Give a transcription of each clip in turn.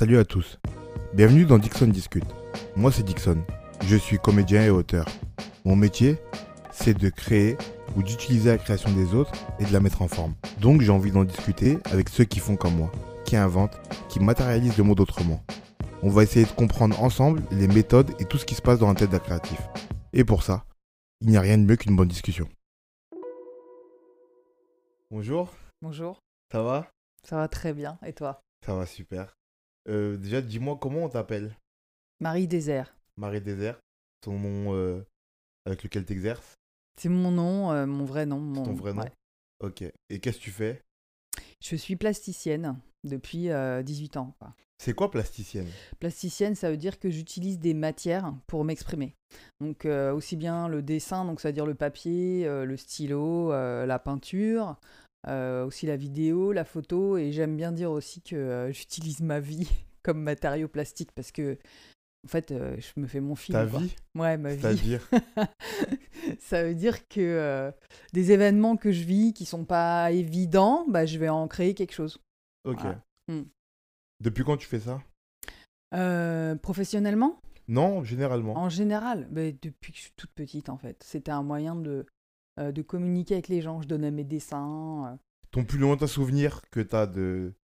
Salut à tous. Bienvenue dans Dixon Discute. Moi c'est Dixon. Je suis comédien et auteur. Mon métier, c'est de créer ou d'utiliser la création des autres et de la mettre en forme. Donc j'ai envie d'en discuter avec ceux qui font comme moi, qui inventent, qui matérialisent le monde autrement. On va essayer de comprendre ensemble les méthodes et tout ce qui se passe dans la tête d'un créatif. Et pour ça, il n'y a rien de mieux qu'une bonne discussion. Bonjour, Bonjour, ça va? Ça va très bien. Et toi? Ça va super. Euh, déjà, dis-moi comment on t'appelle Marie Désert. Marie Désert, ton nom euh, avec lequel tu exerces C'est mon nom, euh, mon vrai nom. Mon... ton vrai nom ouais. Ok. Et qu'est-ce que tu fais? Je suis plasticienne depuis euh, 18 ans. quoi. C'est quoi plasticienne? Plasticienne, ça veut dire que j'utilise des matières pour m'exprimer. Donc euh, aussi bien le dessin, donc ça veut dire le papier, euh, le stylo, euh, la peinture, euh, aussi la vidéo, la photo, et j'aime bien dire aussi que euh, j'utilise ma vie comme matériau plastique parce que en fait, euh, je me fais mon film. Ta quoi. vie Ouais, ma vie. C'est-à-dire ça veut dire que des événements que je vis qui sont pas évidents, bah, je vais en créer quelque chose. Ok. Voilà. Hmm. Depuis quand tu fais ça? Professionnellement, Non, généralement. en général, bah, depuis que je suis toute petite en fait. C'était un moyen de, euh, de communiquer avec les gens. Je donnais mes dessins. euh. Ton plus lointain souvenir que t'as de,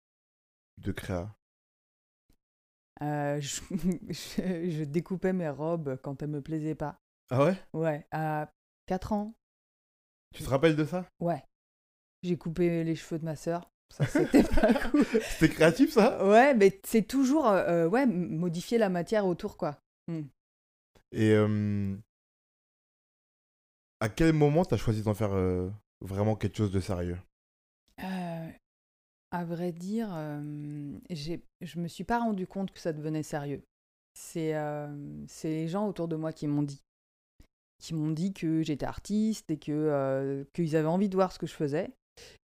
de créa? Euh, je, je- je découpais mes robes quand elles me plaisaient pas. Ah ouais? Ouais, à 4 ans, Tu te rappelles de ça? Ouais. J'ai coupé les cheveux de ma sœur. Ça, c'était pas cool. C'était créatif ça? Ouais, mais c'est toujours euh, ouais, modifier la matière autour, quoi. Et euh, à quel moment t'as choisi d'en faire euh, vraiment quelque chose de sérieux? Euh, à vrai dire, euh, je me suis pas rendu compte que ça devenait sérieux. C'est les gens autour de moi qui m'ont dit. Qui m'ont dit que j'étais artiste et que qu'ils avaient envie de voir ce que je faisais.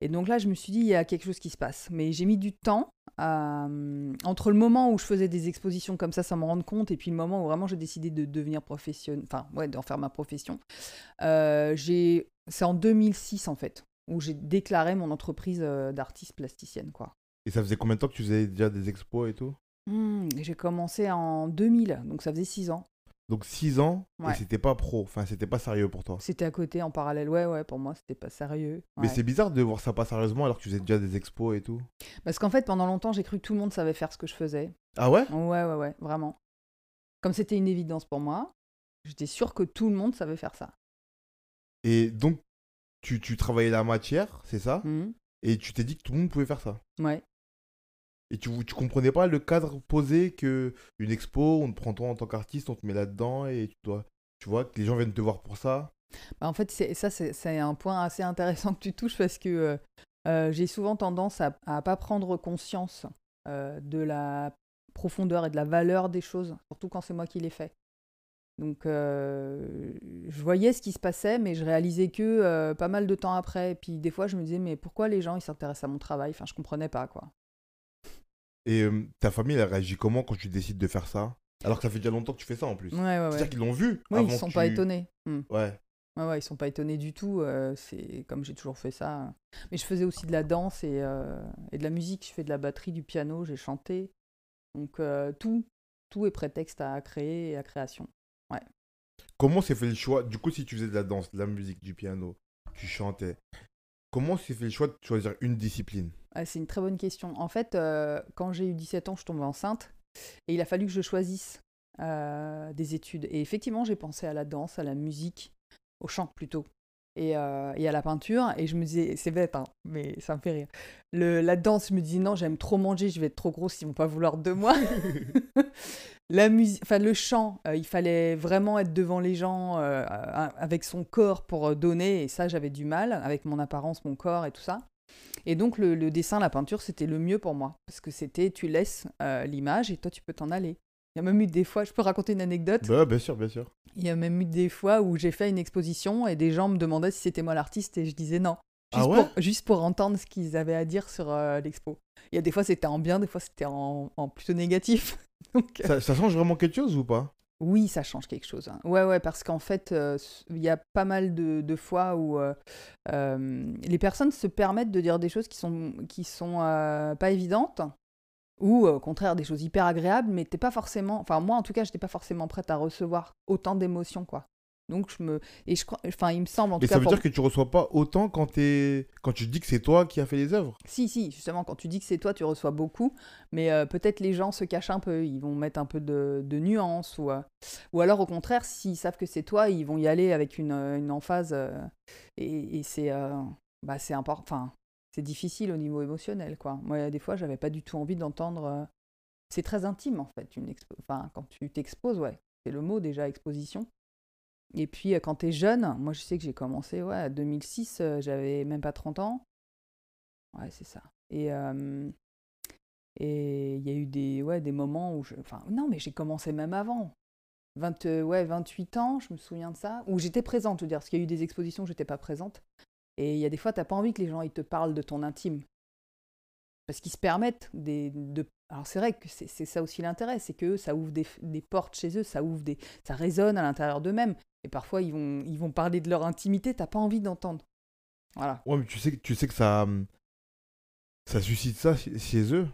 Et donc là, je me suis dit, il y a quelque chose qui se passe. Mais j'ai mis du temps euh, entre le moment où je faisais des expositions comme ça, sans me rendre compte, et puis le moment où vraiment j'ai décidé de devenir professionnel, enfin, ouais, d'en faire ma profession. Euh, j'ai- C'est en 2006, en fait, où j'ai déclaré mon entreprise euh, d'artiste plasticienne, quoi. Et ça faisait combien de temps que tu faisais déjà des expos et tout? Hmm, j'ai commencé en 2000, donc ça faisait 6 ans. Donc 6 ans Ouais. et c'était pas pro, enfin c'était pas sérieux pour toi. C'était à côté, en parallèle. Ouais, ouais, pour moi, c'était pas sérieux. Mais c'est bizarre de voir ça pas sérieusement alors que tu faisais déjà des expos et tout. Parce qu'en fait, pendant longtemps, j'ai cru que tout le monde savait faire ce que je faisais. Ah ouais? Ouais, ouais, ouais, vraiment. Comme c'était une évidence pour moi, j'étais sûre que tout le monde savait faire ça. Et donc tu, tu travaillais la matière, c'est ça? Hmm, Et tu t'es dit que tout le monde pouvait faire ça? Ouais. Et tu, tu comprenais pas le cadre posé que une expo, on te prend toi en tant qu'artiste, on te met là-dedans et tu dois, tu vois, que les gens viennent te voir pour ça. Bah, en fait, ça, c'est un point assez intéressant que tu touches parce que euh, euh, j'ai souvent tendance à ne pas prendre conscience euh, de la profondeur et de la valeur des choses, surtout quand c'est moi qui les fais. Donc, je voyais ce qui se passait, mais je réalisais que pas mal de temps après. Et puis, des fois, je me disais, mais pourquoi les gens, ils s'intéressent à mon travail? Enfin, je comprenais pas, quoi. Et euh, ta famille, elle réagit comment quand tu décides de faire ça? Alors que ça fait déjà longtemps que tu fais ça en plus. Ouais, ouais, ouais. C'est-à-dire qu'ils l'ont vu Oui, avant ils sont que pas tu- étonnés. Hmm. Ouais. Ouais, ouais, ils sont pas étonnés du tout. euh, c'est comme j'ai toujours fait ça. Mais je faisais aussi de la danse et, euh, et de la musique. Je fais de la batterie, du piano, j'ai chanté. Donc euh, tout, tout est prétexte à créer et à création. Comment s'est fait le choix? Du coup, si tu faisais de la danse, de la musique, du piano, tu chantais, comment s'est fait le choix de choisir une discipline? C'est une très bonne question. En fait, euh, quand j'ai eu 17 ans, je tombais enceinte et il a fallu que je choisisse euh, des études. Et effectivement, j'ai pensé à la danse, à la musique, au chant plutôt, et, euh, et à la peinture. Et je me disais, c'est bête, hein, mais ça me fait rire. Le, la danse, je me disais, non, j'aime trop manger, je vais être trop grosse, ils vont pas vouloir de moi. la musique, enfin le chant, euh, il fallait vraiment être devant les gens euh, avec son corps pour donner, et ça j'avais du mal avec mon apparence, mon corps et tout ça. Et donc le, le dessin, la peinture, c'était le mieux pour moi parce que c'était tu laisses euh, l'image et toi tu peux t'en aller. Il y a même eu des fois, je peux raconter une anecdote. Bah, bien sûr, bien sûr. Il y a même eu des fois où j'ai fait une exposition et des gens me demandaient si c'était moi l'artiste et je disais non. Ah Juste, ouais pour, juste pour entendre ce qu'ils avaient à dire sur euh, l'expo. Il y a des fois c'était en bien, des fois c'était en, en plutôt négatif. Donc, euh, Ça, ça change vraiment quelque chose ou pas? Oui, ça change quelque chose. hein. Ouais, ouais, parce qu'en fait, euh, il y a pas mal de, fois où euh, euh, les personnes se permettent de dire des choses qui sont, sont pas évidentes ou au contraire des choses hyper agréables, mais t'es pas forcément, enfin moi en tout cas, j'étais pas forcément prête à recevoir autant d'émotions quoi. Donc je me et je crois, enfin il me semble en tout Et cas. ça veut pour- dire que tu reçois pas autant quand, t'es- quand tu dis que c'est toi qui as fait les œuvres Si si, justement quand tu dis que c'est toi, tu reçois beaucoup, mais euh, peut-être les gens se cachent un peu, ils vont mettre un peu de, de nuance ou euh, ou alors au contraire s'ils savent que c'est toi, ils vont y aller avec une, euh, une emphase euh, et, et c'est bah c'est important, enfin c'est difficile au niveau émotionnel quoi. Moi des fois j'avais pas du tout envie d'entendre. C'est très intime en fait une expo... enfin quand tu t'exposes ouais, c'est le mot déjà exposition. Et puis, euh, quand tu es jeune, moi je sais que j'ai commencé, ouais, en 2006, euh, j'avais même pas 30 ans. Ouais, c'est ça. Et euh, et il y a eu des, ouais, des moments où je. Enfin, non, mais j'ai commencé même avant. 20, euh, ouais, 28 ans, je me souviens de ça. Où j'étais présente, je veux dire, parce qu'il y a eu des expositions où j'étais pas présente. Et il y a des fois, t'as pas envie que les gens ils te parlent de ton intime. Parce qu'ils se permettent des, de. Alors c'est vrai que c'est ça aussi l'intérêt, c'est que ça ouvre des, des portes chez eux, ça ouvre des, ça résonne à l'intérieur d'eux-mêmes. Et parfois ils vont, ils vont parler de leur intimité, t'as pas envie d'entendre. Voilà. Ouais, mais tu sais, que- tu sais que ça, hum, ça suscite ça chez- eux.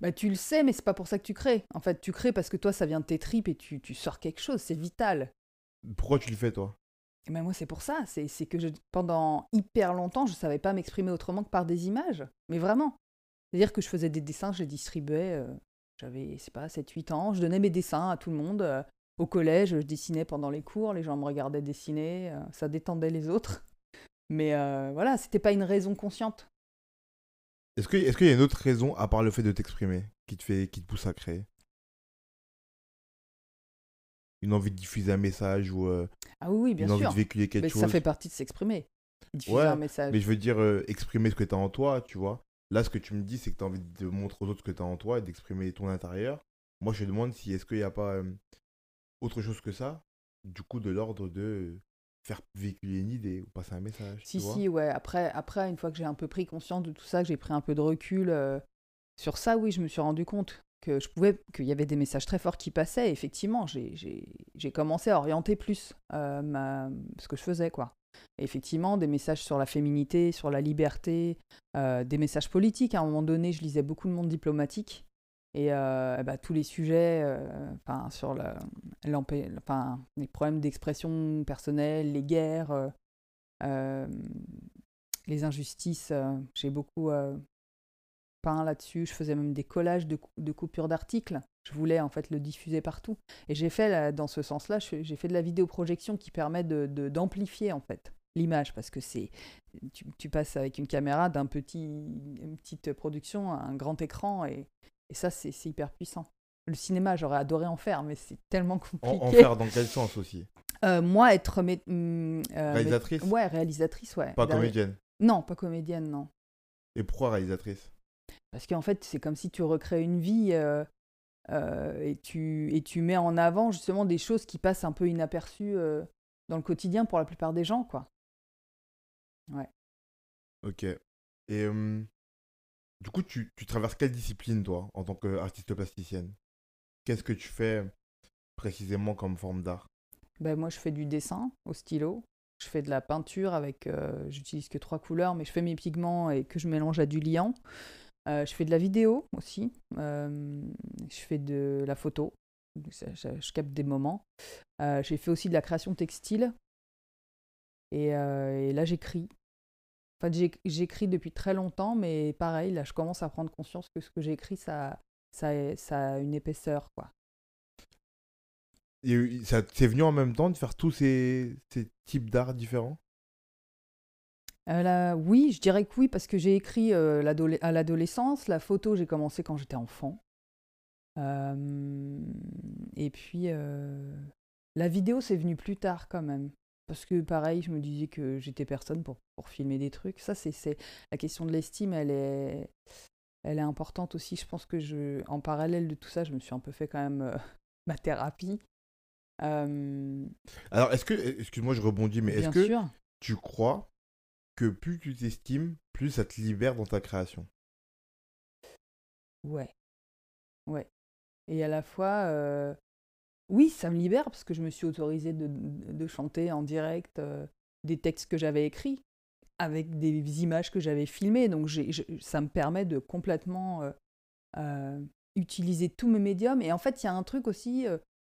Bah tu le sais, mais c'est pas pour ça que tu crées. En fait, tu crées parce que toi ça vient de tes tripes et tu, tu sors quelque chose, c'est vital. Pourquoi tu le fais, toi? Et ben moi c'est pour ça, c'est c'est que je, pendant hyper longtemps je savais pas m'exprimer autrement que par des images. Mais vraiment. C'est-à-dire que je faisais des dessins, je les distribuais, euh, j'avais, c'est pas, 7-8 ans, je donnais mes dessins à tout le monde. euh, au collège, je dessinais pendant les cours, les gens me regardaient dessiner, euh, ça détendait les autres. Mais euh, voilà, c'était pas une raison consciente. Est-ce que- est-ce qu'il y a une autre raison, à part le fait de t'exprimer, qui te, fait, qui te pousse à créer? Une envie de diffuser un message ou Ah oui, oui, bien une envie sûr. de véhiculer quelque Mais chose ça fait partie de s'exprimer. Diffuser Ouais, un message. Mais je veux dire, exprimer ce que tu as en toi, tu vois. Là, ce que tu me dis, c'est que tu as envie de montrer aux autres ce que tu as en toi et d'exprimer ton intérieur. Moi, je te demande si est-ce qu'il n'y a pas euh, autre chose que ça, du coup, de l'ordre de faire véhiculer une idée ou passer un message. Si, tu vois? si, ouais. Après, après, une fois que j'ai un peu pris conscience de tout ça, que j'ai pris un peu de recul euh, sur ça, oui, je me suis rendu compte que je pouvais, qu'il y avait des messages très forts qui passaient. Effectivement, j'ai- commencé à orienter plus euh, ma, ce que je faisais, quoi. Effectivement, des messages sur la féminité, sur la liberté, euh, des messages politiques. À un moment donné, je lisais beaucoup de monde diplomatique. Et euh, bah, tous les sujets euh, sur les problèmes d'expression personnelle, les guerres, les injustices, j'ai beaucoup peint là-dessus. Je faisais même des collages de, de coupures d'articles. Je voulais en fait le diffuser partout. Et j'ai fait, là, dans ce sens-là, j'ai fait de la vidéoprojection qui permet de- de- d'amplifier en fait l'image parce que c'est tu, tu passes avec une caméra d'un petit une petite production à un grand écran et, et ça c'est hyper puissant. Le cinéma, j'aurais adoré en faire, mais c'est tellement en, compliqué. en faire dans quel sens aussi? Euh, moi, être hum, euh, Réalisatrice? mé- Ouais, réalisatrice, ouais. Pas Derrière- comédienne? Non, pas comédienne, non. Et pourquoi réalisatrice? Parce qu'en fait, c'est comme si tu recrées une vie euh, euh, et, tu, et tu mets en avant justement des choses qui passent un peu inaperçues euh, dans le quotidien pour la plupart des gens, quoi. Ok. Et euh, du coup, tu, tu traverses quelle discipline, toi, en tant qu'artiste plasticienne? Qu'est-ce que tu fais précisément comme forme d'art? Ben, moi, je fais du dessin au stylo. Je fais de la peinture avec. euh, J'utilise que trois couleurs, mais je fais mes pigments et que je mélange à du liant. Euh, je fais de la vidéo aussi. Euh, je fais de la photo. Je, capte des moments. Euh, J'ai fait aussi de la création textile. Et, là, j'écris. Enfin, j'écris depuis très longtemps, mais pareil, là, je commence à prendre conscience que ce que j'écris, ça, ça, a une épaisseur, quoi. Venu en même temps de faire tous ces, ces types d'art différents? Euh, là, oui, je dirais que oui, parce que j'ai écrit euh, l'adole- à l'adolescence. La photo, j'ai commencé quand j'étais enfant. Euh, et puis, la vidéo, c'est venu plus tard quand même. Parce que pareil, je me disais que j'étais personne pour, pour filmer des trucs. Ça, c'est c'est- la question de l'estime, elle est, elle est importante aussi. Je pense que je, en parallèle de tout ça, je me suis un peu fait quand même ma thérapie. Alors, est-ce que, excuse-moi, je rebondis, mais est-ce que sûr. tu crois que plus tu t'estimes, plus ça te libère dans ta création Ouais. Ouais. Et à la fois, euh, oui, ça me libère parce que je me suis autorisée de, chanter en direct euh, des textes que j'avais écrits avec des images que j'avais filmées. Donc ça me permet de complètement euh, utiliser tous mes médiums. Et en fait, il y a un truc aussi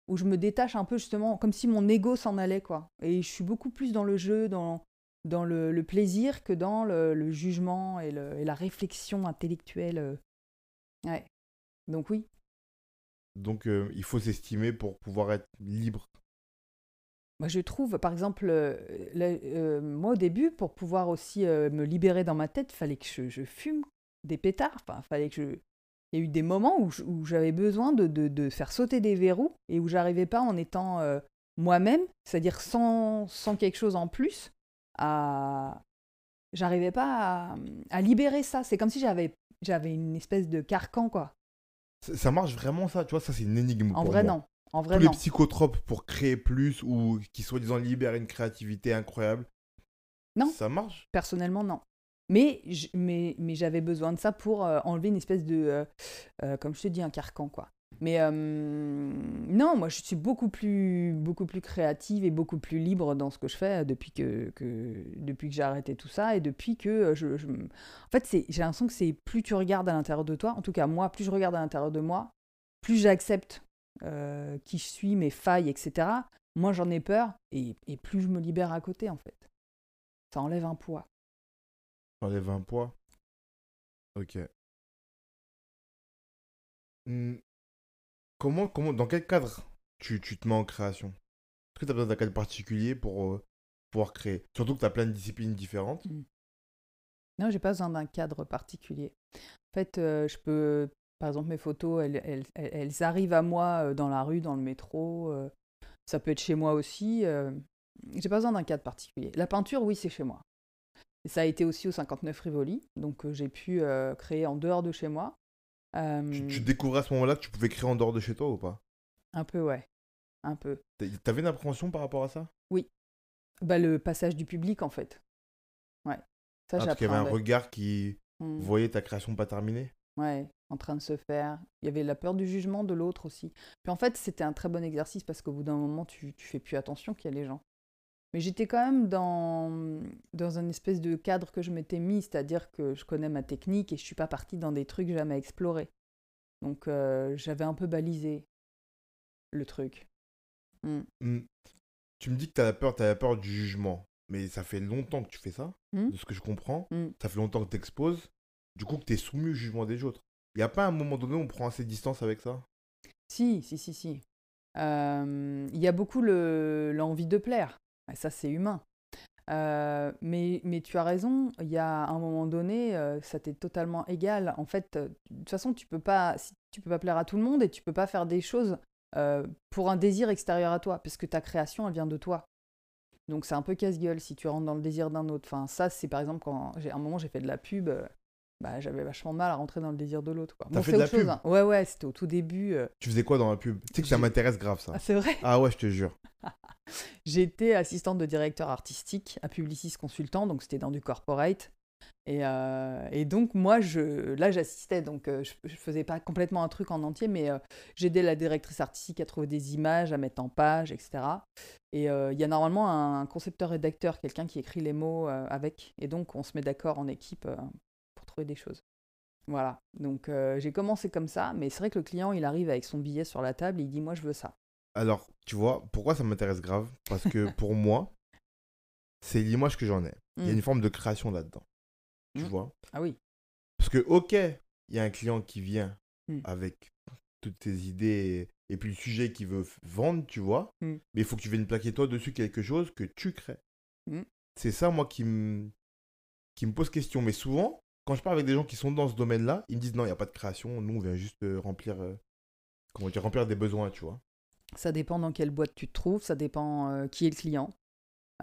où je me détache un peu justement, comme si mon ego s'en allait, quoi. Et je suis beaucoup plus dans le jeu, dans, dans le, le plaisir que dans le, le jugement et, le, et, la réflexion intellectuelle. euh. Ouais. Donc oui. Donc euh, il faut s'estimer pour pouvoir être libre. Moi, je trouve, par exemple, euh, euh, moi au début, pour pouvoir aussi me libérer dans ma tête, il fallait que je, je fume des pétards. Enfin, fallait que je... Il y a eu des moments où, j'avais besoin de, de- de faire sauter des verrous et où j'arrivais pas en étant euh, moi-même, c'est-à-dire sans, sans quelque chose en plus, à... J'arrivais pas à, à libérer ça. C'est comme si j'avais j'avais une espèce de carcan, quoi. Ça, ça marche vraiment ça, tu vois, ça c'est une énigme. En pour vrai, moi. non. En vrai, Tous les non. psychotropes pour créer plus ou qui soi-disant libèrent une créativité incroyable. Non. Ça marche? Personnellement, non. Mais, mais, mais j'avais besoin de ça pour euh, enlever une espèce de, euh, euh, comme je te dis, un carcan, quoi. Mais euh, non, moi, je suis beaucoup plus, beaucoup plus créative et beaucoup plus libre dans ce que je fais depuis que, depuis que j'ai arrêté tout ça et depuis que euh, je... En fait, j'ai l'impression que c'est plus tu regardes à l'intérieur de toi, en tout cas moi, plus je regarde à l'intérieur de moi, plus j'accepte euh, qui je suis, mes failles, etc. Moins j'en ai peur et, et plus je me libère à côté, en fait. Ça enlève un poids. Enlève un poids. Ok. Hmm. Comment, comment, dans quel cadre tu, tu te mets en création? Est-ce que tu as besoin d'un cadre particulier pour euh, pouvoir créer? Surtout que tu as plein de disciplines différentes. Non, j'ai pas besoin d'un cadre particulier. En fait, euh, je peux, par exemple, mes photos, elles, elles, elles- arrivent à moi euh, dans la rue, dans le métro. ça peut être chez moi aussi. j'ai pas besoin d'un cadre particulier. La peinture, oui, c'est chez moi. Ça a été aussi au 59 Rivoli, donc j'ai pu créer en dehors de chez moi. Euh, Tu, tu découvrais à ce moment-là que tu pouvais créer en dehors de chez toi ou pas? Un peu, ouais. Un peu. T'a- T'avais une appréhension par rapport à ça? Bah, le passage du public, en fait. Ouais. Ça, Ah, Parce qu'il y avait un regard qui Mm. voyait ta création pas terminée? Ouais, en train de se faire. Il y avait la peur du jugement de l'autre aussi. Puis en fait, c'était un très bon exercice parce qu'au bout d'un moment, tu, tu fais plus attention qu'il y a les gens. Mais j'étais quand même dans, dans un espèce de cadre que je m'étais mis, c'est-à-dire que je connais ma technique et je suis pas partie dans des trucs jamais explorés. Donc euh, j'avais un peu balisé le truc. Mm. Hmm. Tu me dis que t'as peur, t'as peur du jugement. Mais ça fait longtemps que tu fais ça, Hmm. de ce que je comprends. Ça fait longtemps que t'exposes. Du coup, que t'es soumis au jugement des autres. Il n'y a pas un moment donné où on prend assez de distance avec ça? Si, si, si, si. Euh, Il y a beaucoup le- l'envie de plaire. Ça, c'est humain. Euh, mais, mais tu as raison, il y a un moment donné, euh, ça t'est totalement égal. En fait, euh, de toute façon, tu peux pas, tu peux pas plaire à tout le monde et tu peux pas faire des choses pour un désir extérieur à toi, parce que ta création, elle vient de toi. Donc c'est un peu casse-gueule si tu rentres dans le désir d'un autre. Enfin, ça, c'est par exemple quand j'ai un moment j'ai fait de la pub, bah, j'avais vachement mal à rentrer dans le désir de l'autre. quoi. T'as Bon, fait c'est de la autre chose, pub hein. Ouais, ouais, c'était au tout début. euh, Tu faisais quoi dans la pub? Tu sais que ça J'ai- m'intéresse grave ça. Ah, c'est vrai? Ah ouais, je te jure. J'étais assistante de directeur artistique à Publicis Consultant, donc c'était dans du corporate. Et, euh, et donc moi, je, là, j'assistais, donc euh, je, je faisais pas complètement un truc en entier, mais euh, j'aidais la directrice artistique à trouver des images, à mettre en page, etc. Et euh, il y a normalement un concepteur-rédacteur, quelqu'un qui écrit les mots euh, avec, et donc on se met d'accord en équipe euh, trouver des choses. Voilà, donc euh, j'ai commencé comme ça, mais c'est vrai que le client, il arrive avec son billet sur la table et il dit, moi, je veux ça. Alors, tu vois, pourquoi ça m'intéresse grave? Parce que pour moi, c'est l'image que j'en ai. Il y a Mm. une forme de création là-dedans. Tu Mm. vois? Ah oui, Parce que, ok, il y a un client qui vient Mm. avec toutes tes idées et, et puis le sujet qu'il veut vendre, tu vois. Mais il faut que tu viennes plaquer toi dessus quelque chose que tu crées. C'est ça, moi, qui me qui me pose question. Mais souvent, quand je parle avec des gens qui sont dans ce domaine-là, ils me disent non, il n'y a pas de création. Nous, on vient juste euh, remplir, euh, comment dire, remplir des besoins, tu vois. Ça dépend dans quelle boîte tu te trouves, ça dépend euh, qui est le client.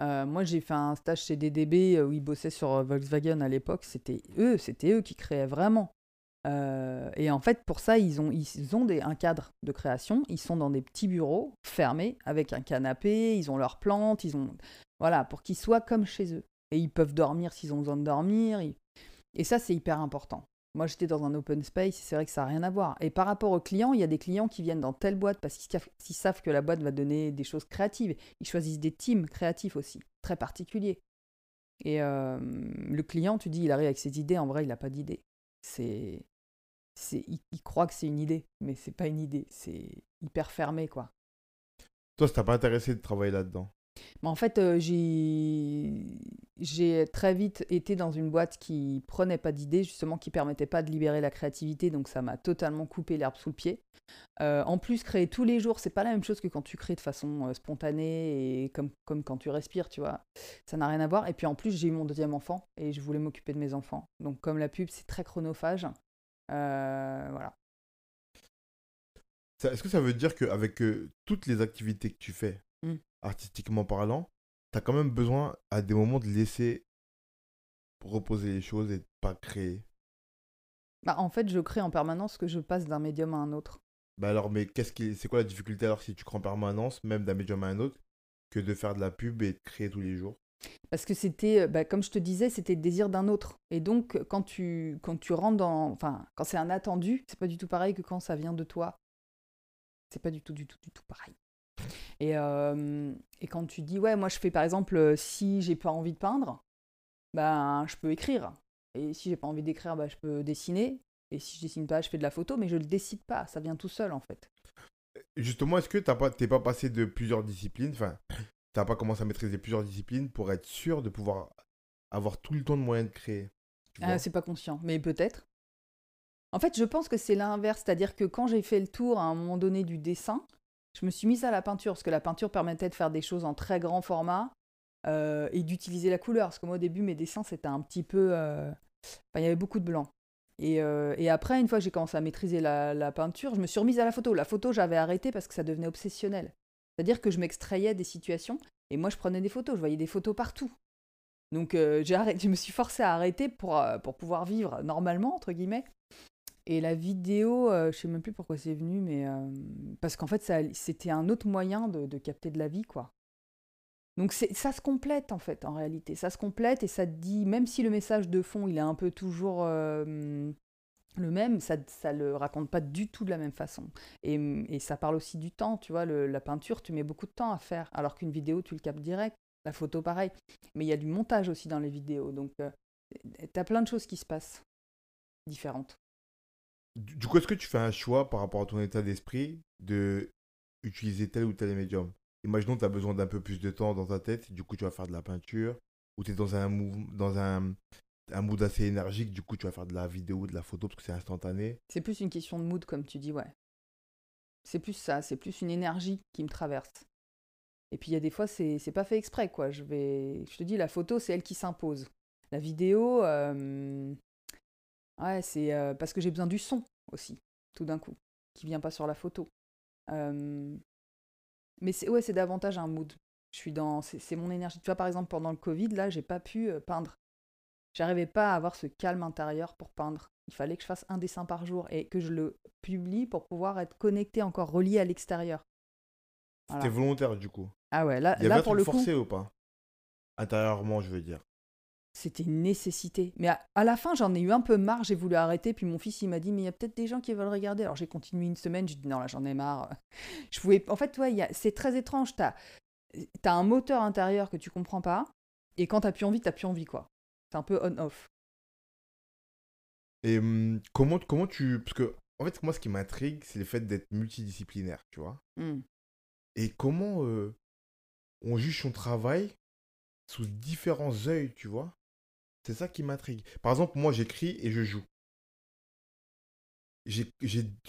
Moi, j'ai fait un stage chez DDB où ils bossaient sur Volkswagen à l'époque. C'était eux, c'était eux qui créaient vraiment. Et en fait, pour ça, ils ont, ils ont un cadre de création. Ils sont dans des petits bureaux fermés avec un canapé. Ils ont leurs plantes. Ils ont voilà pour qu'ils soient comme chez eux. Et ils peuvent dormir s'ils ont besoin de dormir. Et ça, c'est hyper important. Moi, j'étais dans un open space, c'est vrai que ça n'a rien à voir. Et par rapport aux clients, il y a des clients qui viennent dans telle boîte parce qu'ils savent, que la boîte va donner des choses créatives. Ils choisissent des teams créatifs aussi, très particuliers. Et euh, le client, tu dis, il arrive avec ses idées, en vrai, il n'a pas d'idées. C'est c'est, ils, ils croient que c'est une idée, mais c'est pas une idée, c'est hyper fermé, quoi. Toi, ça t'a pas intéressé de travailler là-dedans? Mais en fait, euh, j'ai très vite été dans une boîte qui prenait pas d'idées, justement, qui permettait pas de libérer la créativité, donc ça m'a totalement coupé l'herbe sous le pied. Euh, en plus, créer tous les jours, c'est pas la même chose que quand tu crées de façon euh, spontanée et comme, comme quand tu respires, tu vois. Ça n'a rien à voir. Et puis en plus, j'ai eu mon deuxième enfant et je voulais m'occuper de mes enfants. Donc comme la pub, c'est très chronophage. voilà. Est-ce que ça veut dire qu'avec toutes les activités que tu fais, Mm. artistiquement parlant, tu as quand même besoin à des moments de laisser reposer les choses et de pas créer Bah, en fait, je crée en permanence que je passe d'un médium à un autre. Bah alors, mais qu'est-ce qui, c'est quoi la difficulté alors si tu crées en permanence, même d'un médium à un autre, que de faire de la pub et de créer tous les jours? Parce que c'était, euh, bah, comme je te disais, c'était le désir d'un autre. Et donc, quand tu, quand tu rentres dans. Enfin, quand c'est un attendu, c'est pas du tout pareil que quand ça vient de toi. C'est pas du tout, du tout, du tout pareil. Et, euh, et quand tu dis, ouais, moi je fais par exemple, euh, si j'ai pas envie de peindre, ben je peux écrire. Et si j'ai pas envie d'écrire, ben, je peux dessiner. Et si je dessine pas, je fais de la photo, mais je le décide pas, ça vient tout seul en fait. Justement, est-ce que t'as pas, t'es pas passé de plusieurs disciplines, enfin, t'as pas commencé à maîtriser plusieurs disciplines pour être sûr de pouvoir avoir tout le temps de moyen de créer Ah, c'est pas conscient, mais peut-être. En fait, je pense que c'est l'inverse, c'est-à-dire que quand j'ai fait le tour à un moment donné du dessin, je me suis mise à la peinture, parce que la peinture permettait de faire des choses en très grand format euh, et d'utiliser la couleur. Parce que moi, au début, mes dessins, c'était un petit peu... euh, il y avait beaucoup de blanc. Et, euh, et après, une fois que j'ai commencé à maîtriser la, peinture, je me suis remise à la photo. La photo, j'avais arrêté parce que ça devenait obsessionnel. C'est-à-dire que je m'extrayais des situations et moi, je prenais des photos. Je voyais des photos partout. Donc, je me suis forcée à arrêter pour, pour pouvoir vivre normalement, entre guillemets. Et la vidéo, euh, je sais même plus pourquoi c'est venu, mais euh, parce qu'en fait, c'était un autre moyen de, capter de la vie, quoi. Donc ça se complète en fait, en réalité. Ça se complète et ça te dit, même si le message de fond, il est un peu toujours euh, le même, ça ça le raconte pas du tout de la même façon. Et, ça parle aussi du temps, tu vois. la peinture, tu mets beaucoup de temps à faire, alors qu'une vidéo, tu le captes direct. La photo, pareil. Mais il y a du montage aussi dans les vidéos. Donc, euh, t'as plein de choses qui se passent différentes. Du coup, est-ce que tu fais un choix par rapport à ton état d'esprit de utiliser tel ou tel médium? Imaginons que tu as besoin d'un peu plus de temps dans ta tête, du coup tu vas faire de la peinture, ou tu es dans un mouvement, dans un, un mood assez énergique, du coup tu vas faire de la vidéo, de la photo parce que c'est instantané. C'est plus une question de mood, comme tu dis, ouais. C'est plus ça, c'est plus une énergie qui me traverse. Et puis il y a des fois, c'est pas fait exprès, quoi. Je vais, je te dis, la photo, c'est elle qui s'impose. La vidéo, euh, ouais, c'est euh, parce que j'ai besoin du son aussi, tout d'un coup, qui vient pas sur la photo. Euh, mais c'est ouais, c'est davantage un mood. Je suis dans, c'est mon énergie. Tu vois, par exemple, pendant le Covid, là, j'ai pas pu euh, peindre. J'arrivais pas à avoir ce calme intérieur pour peindre. Il fallait que je fasse un dessin par jour et que je le publie pour pouvoir être connecté, encore relié à l'extérieur. Voilà. C'était volontaire du coup. Ah ouais, là, Il y là pour le coup, forcé ou pas? Intérieurement, je veux dire. C'était une nécessité. Mais à, à la fin, j'en ai eu un peu marre, j'ai voulu arrêter. Puis mon fils, il m'a dit, mais il y a peut-être des gens qui veulent regarder. Alors j'ai continué une semaine, j'ai dit, non, là, j'en ai marre. Je pouvais... En fait, ouais, a- c'est très étrange. T'as as un moteur intérieur que tu comprends pas. Et quand t'as plus envie, t'as plus envie, quoi. C'est un peu on-off. Et hum, comment, comment tu. Parce que, en fait, moi, ce qui m'intrigue, c'est le fait d'être multidisciplinaire, tu vois. Hmm. Et comment euh, on juge son travail sous différents œils, tu vois. C'est ça qui m'intrigue. Par exemple, moi, j'écris et je joue. J'ai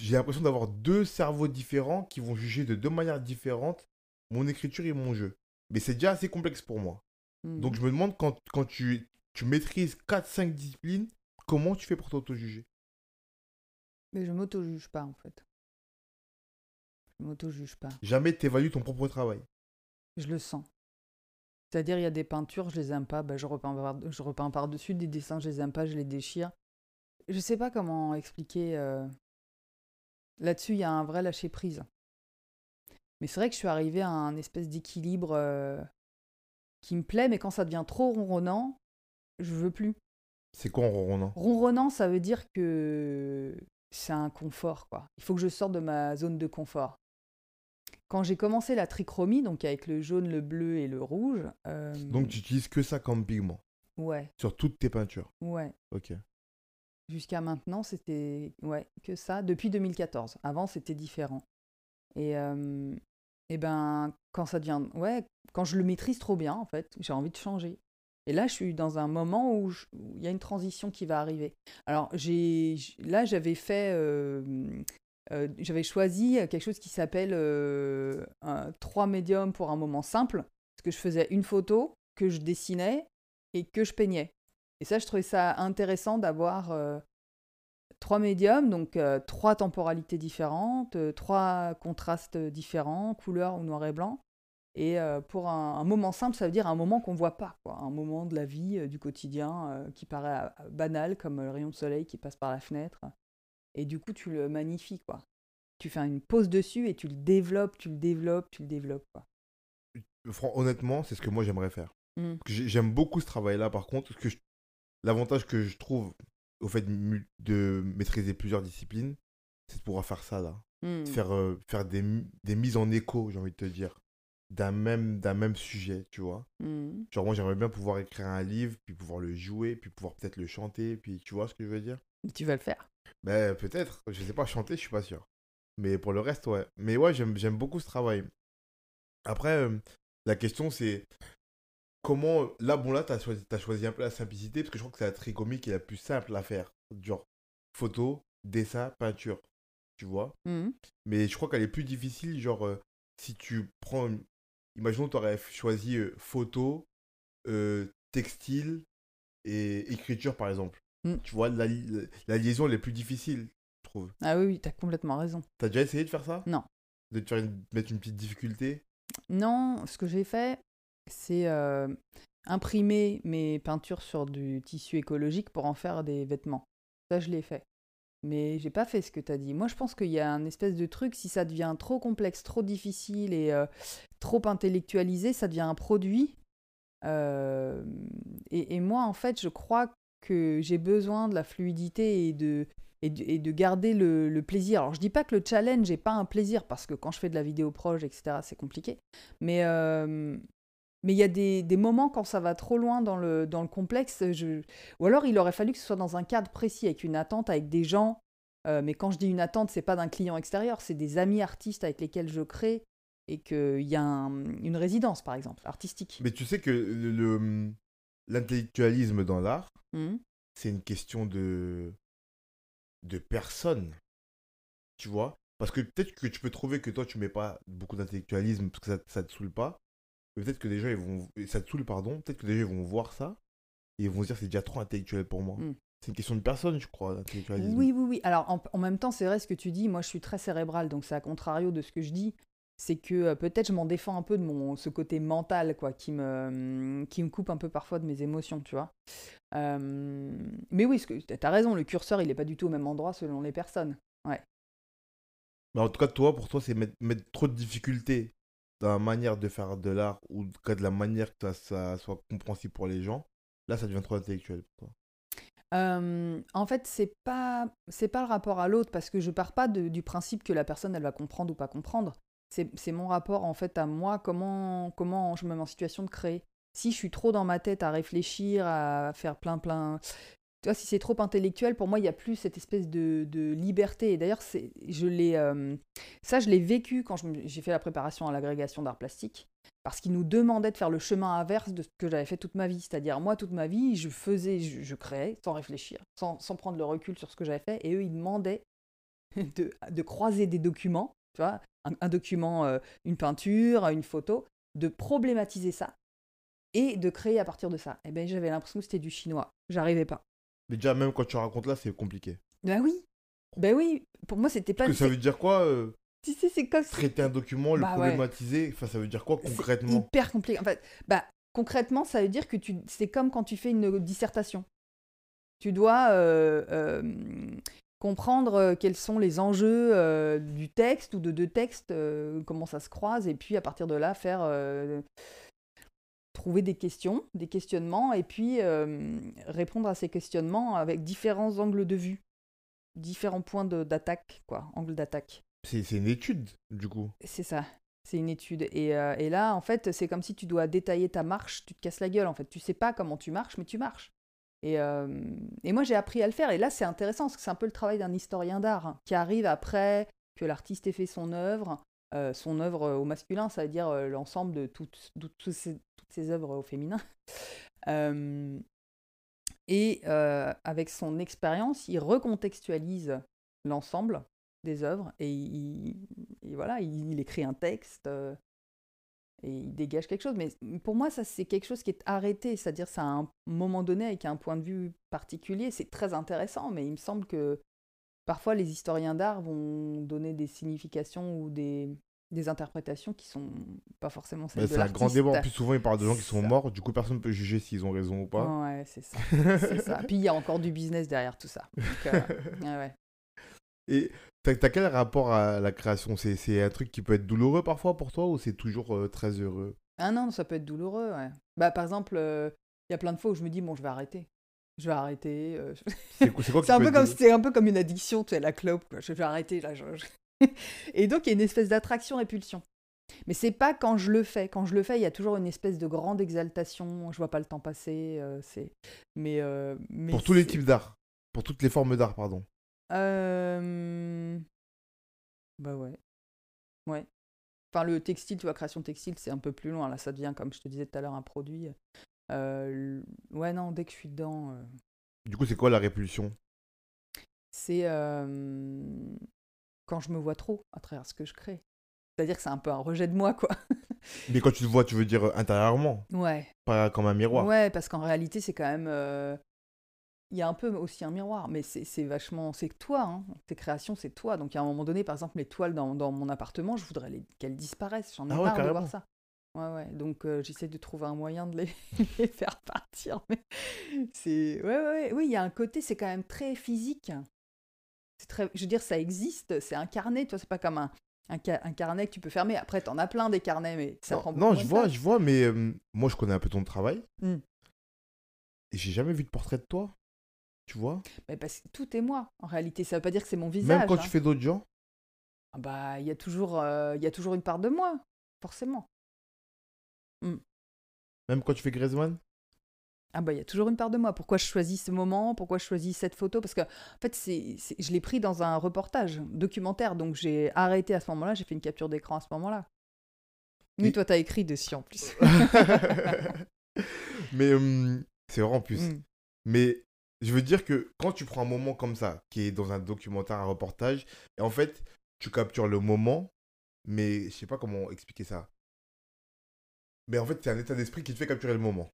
l'impression d'avoir deux cerveaux différents qui vont juger de deux manières différentes mon écriture et mon jeu. Mais c'est déjà assez complexe pour moi. Hmm. Donc je me demande, quand, quand tu, tu maîtrises 4-5 disciplines, comment tu fais pour t'auto-juger? Mais je m'auto-juge pas, en fait. Je m'auto-juge pas. Jamais t'évalues ton propre travail. Je le sens. C'est-à-dire, il y a des peintures, je les aime pas, bah, je repeins par- je repeins par-dessus. Des dessins, je les aime pas, je les déchire. Je sais pas comment expliquer. euh, Là-dessus, il y a un vrai lâcher-prise. Mais c'est vrai que je suis arrivée à un espèce d'équilibre euh, qui me plaît, mais quand ça devient trop ronronnant, je veux plus. C'est quoi en ronronnant? Ronronnant, ça veut dire que c'est un confort, quoi. Il faut que je sorte de ma zone de confort. Quand j'ai commencé la trichromie, donc avec le jaune, le bleu et le rouge, euh, Donc tu utilises que ça comme pigment? Ouais, sur toutes tes peintures? ouais, Ok. Jusqu'à maintenant, c'était ouais, que ça, depuis 2014. Avant, c'était différent. Et, euh, et ben, quand ça devient. Ouais, quand je le maîtrise trop bien, en fait, j'ai envie de changer. Et là, je suis dans un moment où il y a une transition qui va arriver. Alors, j'ai là, j'avais fait. Euh, euh, j'avais choisi quelque chose qui s'appelle trois médiums pour un moment simple. Parce que je faisais une photo, que je dessinais et que je peignais. Et ça, je trouvais ça intéressant d'avoir euh, trois médiums, donc euh, trois temporalités différentes, euh, trois contrastes différents, couleur ou noir et blanc. Et pour un, moment simple, ça veut dire un moment qu'on ne voit pas, un moment de la vie, du quotidien, qui paraît banal, comme le rayon de soleil qui passe par la fenêtre. Et du coup, tu le magnifies, quoi. Tu fais une pause dessus et tu le développes, tu le développes, tu le développes. Quoi. Honnêtement, c'est ce que moi j'aimerais faire. Mmh. J'aime beaucoup ce travail-là, par contre, l'avantage que je trouve au fait de, maîtriser plusieurs disciplines, c'est de pouvoir faire ça, là. Mmh. Faire, euh, faire des, des, mises en écho, j'ai envie de te dire, d'un même, d'un même sujet, tu vois. Mmh. Genre, moi, j'aimerais bien pouvoir écrire un livre, puis pouvoir le jouer, puis pouvoir peut-être le chanter, puis tu vois ce que je veux dire? Tu vas le faire Ben, peut-être. Je sais pas chanter, je suis pas sûr. Mais pour le reste, ouais. Mais ouais, j'aime beaucoup ce travail. Après, euh, la question, c'est comment. Là, bon, là, tu as choisi, choisi un peu la simplicité parce que je crois que c'est la trichomie qui est la plus simple à faire. Genre, photo, dessin, peinture. Tu vois mmh. Mais je crois qu'elle est plus difficile. Genre, euh, si tu prends. Imaginons que tu aurais choisi euh, photo, textile et écriture, par exemple. Mmh. Tu vois, la, la, liaison, elle est plus difficile, je trouve. Ah oui, oui, t'as complètement raison. T'as déjà essayé de faire ça? Non. De te faire mettre une petite difficulté? Non, ce que j'ai fait, c'est euh, imprimer mes peintures sur du tissu écologique pour en faire des vêtements. Ça, je l'ai fait. Mais j'ai pas fait ce que tu as dit. Moi, je pense qu'il y a un espèce de truc, si ça devient trop complexe, trop difficile et euh, trop intellectualisé, ça devient un produit. Euh, et, moi, en fait, je crois que j'ai besoin de la fluidité et de, et de, garder le, plaisir. Alors, je dis pas que le challenge n'est pas un plaisir, parce que quand je fais de la vidéo proche, etc., c'est compliqué. Mais, mais il y a des, moments quand ça va trop loin dans le, dans le complexe, ou alors il aurait fallu que ce soit dans un cadre précis, avec une attente, avec des gens. Euh, mais quand je dis une attente, c'est pas d'un client extérieur, c'est des amis artistes avec lesquels je crée et qu'il y a une résidence, par exemple, artistique. Mais tu sais que le, l'intellectualisme dans l'art, mmh. c'est une question de, de personne. Tu vois? Parce que peut-être que tu peux trouver que toi, tu mets pas beaucoup d'intellectualisme parce que ça, ça te saoule pas. Peut-être que des gens, ils vont. Ça te saoule, pardon. Peut-être que des gens, ils vont voir ça et ils vont se dire c'est déjà trop intellectuel pour moi. Hmm. C'est une question de personne, je crois, l'intellectualisme. Oui, oui, oui. Alors, en, même temps, c'est vrai ce que tu dis. Moi, je suis très cérébral, donc c'est à contrario de ce que je dis. C'est que euh, peut-être je m'en défends un peu de mon ce côté mental, quoi, qui me, qui me coupe un peu parfois de mes émotions, tu vois. Euh, mais oui, tu as raison, le curseur, il n'est pas du tout au même endroit selon les personnes. Ouais. Mais en tout cas, toi, pour toi, c'est mettre, mettre trop de difficultés dans la manière de faire de l'art ou de la manière que ça soit compréhensible pour les gens, là, ça devient trop intellectuel pour toi en fait, c'est pas c'est pas le rapport à l'autre parce que je pars pas du principe que la personne elle va comprendre ou pas comprendre. C'est mon rapport en fait à moi, comment comment je me mets en situation de créer. Si je suis trop dans ma tête à réfléchir, à faire plein plein tu vois, si c'est trop intellectuel, pour moi, il n'y a plus cette espèce de, liberté. Et d'ailleurs, je l'ai, euh, ça, je l'ai vécu quand j'ai fait la préparation à l'agrégation d'art plastique, parce qu'ils nous demandaient de faire le chemin inverse de ce que j'avais fait toute ma vie. C'est-à-dire, moi, toute ma vie, je faisais, je, créais sans réfléchir, sans, prendre le recul sur ce que j'avais fait, et eux, ils demandaient de, croiser des documents, tu vois, un, document, euh, une peinture, une photo, de problématiser ça et de créer à partir de ça. Et eh ben j'avais l'impression que c'était du chinois. J'arrivais pas. Mais déjà, même quand tu racontes là, c'est compliqué. Ben oui. Ben oui. Pour moi, c'était pas. que ça veut dire quoi euh, Tu sais, c'est comme. Traiter un document, le bah problématiser, enfin, ça veut dire quoi concrètement Hyper compliqué. En fait, bah, concrètement, ça veut dire que tu... c'est comme quand tu fais une dissertation. Tu dois euh, euh, comprendre quels sont les enjeux du texte ou de deux textes, comment ça se croise, et puis à partir de là, faire trouver des questions, des questionnements, et puis euh, répondre à ces questionnements avec différents angles de vue, différents points d'attaque, quoi, angle d'attaque. C'est une étude, du coup. C'est ça, c'est une étude. Et, euh, et là, en fait, c'est comme si tu dois détailler ta marche, tu te casses la gueule, en fait. Tu sais pas comment tu marches, mais tu marches. Et, et moi, j'ai appris à le faire. Et là, c'est intéressant parce que c'est un peu le travail d'un historien d'art hein, qui arrive après que l'artiste ait fait son œuvre. son œuvre au masculin, ça veut dire l'ensemble de toutes, ces œuvres au féminin. et avec son expérience, il recontextualise l'ensemble des œuvres et, il, voilà, il, écrit un texte et il dégage quelque chose. Mais pour moi, ça c'est quelque chose qui est arrêté, c'est-à-dire c'est à un moment donné avec un point de vue particulier. C'est très intéressant, mais il me semble que parfois les historiens d'art vont donner des significations ou des, des interprétations qui sont pas forcément celles de l'artiste. C'est un grand débat. En plus, souvent, ils parlent de gens qui sont morts. Du coup, personne ne peut juger s'ils ont raison ou pas. Ouais, c'est ça. ça. Puis, il y a encore du business derrière tout ça. Donc, euh, ouais. Et t'as as quel rapport à la création? C'est un truc qui peut être douloureux parfois pour toi ou c'est toujours euh, très heureux? Ah non, ça peut être douloureux, ouais. Bah, par exemple, euh, il y a plein de fois où je me dis, bon, je vais arrêter. Je vais arrêter. Euh, c'est un, peu comme, un peu comme une addiction, tu sais, la clope. Quoi. Je vais arrêter, là. Et donc, il y a une espèce d'attraction-répulsion. Mais c'est pas quand je le fais. Quand je le fais, il y a toujours une espèce de grande exaltation. Je vois pas le temps passer. c'est. Mais, mais pour tous les types d'art, pour toutes les formes d'art, pardon. Euh... Bah ouais. Ouais. Enfin, le textile, tu vois, création textile, c'est un peu plus loin. Là, ça devient, comme je te disais tout à l'heure, un produit. Euh... Ouais, non, dès que je suis dedans. Euh du coup, c'est quoi la répulsion? C'est quand je me vois trop à travers ce que je crée. C'est-à-dire que c'est un peu un rejet de moi, quoi. Mais quand tu te vois, tu veux dire euh, intérieurement? Ouais. Pas comme un miroir? Ouais, parce qu'en réalité, c'est quand même il y a un peu aussi un miroir, mais c'est vachement. C'est toi, hein. tes créations, c'est toi. Donc, à un moment donné, par exemple, les toiles dans, dans mon appartement, je voudrais qu'elles disparaissent. J'en ai ah marre de voir ça. Ouais, ouais. Donc, euh, j'essaie de trouver un moyen de les, faire partir. Mais c'est. Ouais, ouais, Oui, il y a un côté, c'est quand même très physique. C'est très. Je veux dire, ça existe, c'est incarné, tu vois, c'est pas comme un. Un, carnet que tu peux fermer. Après, t'en as plein des carnets, mais ça non, prend Non, je vois, je vois, mais euh, moi, je connais un peu ton travail. Mmh. Et j'ai jamais vu de portrait de toi. Tu vois Mais parce que tout est moi, en réalité. Ça veut pas dire que c'est mon visage. Même quand tu hein. fais d'autres gens ah Bah, il y, a toujours, euh, il y a toujours une part de moi, forcément. Hmm. Même quand tu fais Griezmann ah bah il y a toujours une part de moi. Pourquoi je choisis ce moment? Pourquoi je choisis cette photo? Parce que en fait, c'est, je l'ai pris dans un reportage documentaire, donc j'ai arrêté à ce moment-là, j'ai fait une capture d'écran à ce moment-là. Mais toi, t'as écrit dessus en plus. Mais hum, c'est vrai en plus. Hmm. Mais je veux dire que quand tu prends un moment comme ça, qui est dans un documentaire, un reportage, et en fait, tu captures le moment, mais je sais pas comment expliquer ça. Mais en fait, c'est un état d'esprit qui te fait capturer le moment.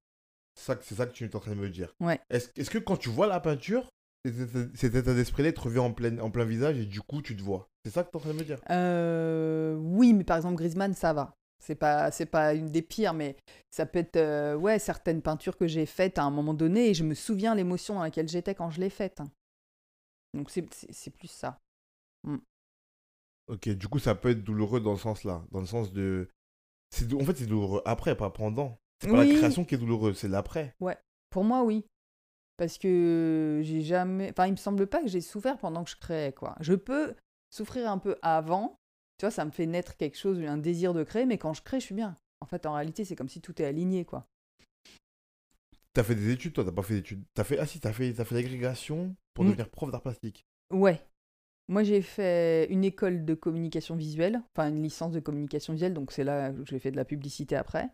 C'est ça, que tu es en train de me dire. Ouais. Est-ce que quand tu vois la peinture, cet état d'esprit-là te revient en plein, en plein visage et du coup, tu te vois? C'est ça que tu es en train de me dire? Euh, Oui, mais par exemple, Griezmann, ça va. C'est pas, c'est pas une des pires, mais ça peut être euh, ouais, certaines peintures que j'ai faites à un moment donné et je me souviens l'émotion dans laquelle j'étais quand je l'ai faite. Donc c'est, c'est, plus ça. Mm. Ok, du coup ça peut être douloureux dans le sens là, dans le sens de... C'est, en fait c'est douloureux après, pas pendant. C'est pas la création qui est douloureuse, c'est l'après. Ouais, pour moi oui. Parce que j'ai jamais... Enfin il me semble pas que j'ai souffert pendant que je créais, quoi. Je peux souffrir un peu avant, tu vois, ça me fait naître quelque chose, un désir de créer, mais quand je crée, je suis bien. En fait, en réalité, c'est comme si tout est aligné, quoi. T'as fait des études, toi, t'as pas fait d'études. T'as fait, ah si, t'as fait, as fait l'agrégation pour mm. devenir prof d'art plastique. Ouais. Moi, j'ai fait une école de communication visuelle, enfin une licence de communication visuelle, donc c'est là que j'ai fait de la publicité après.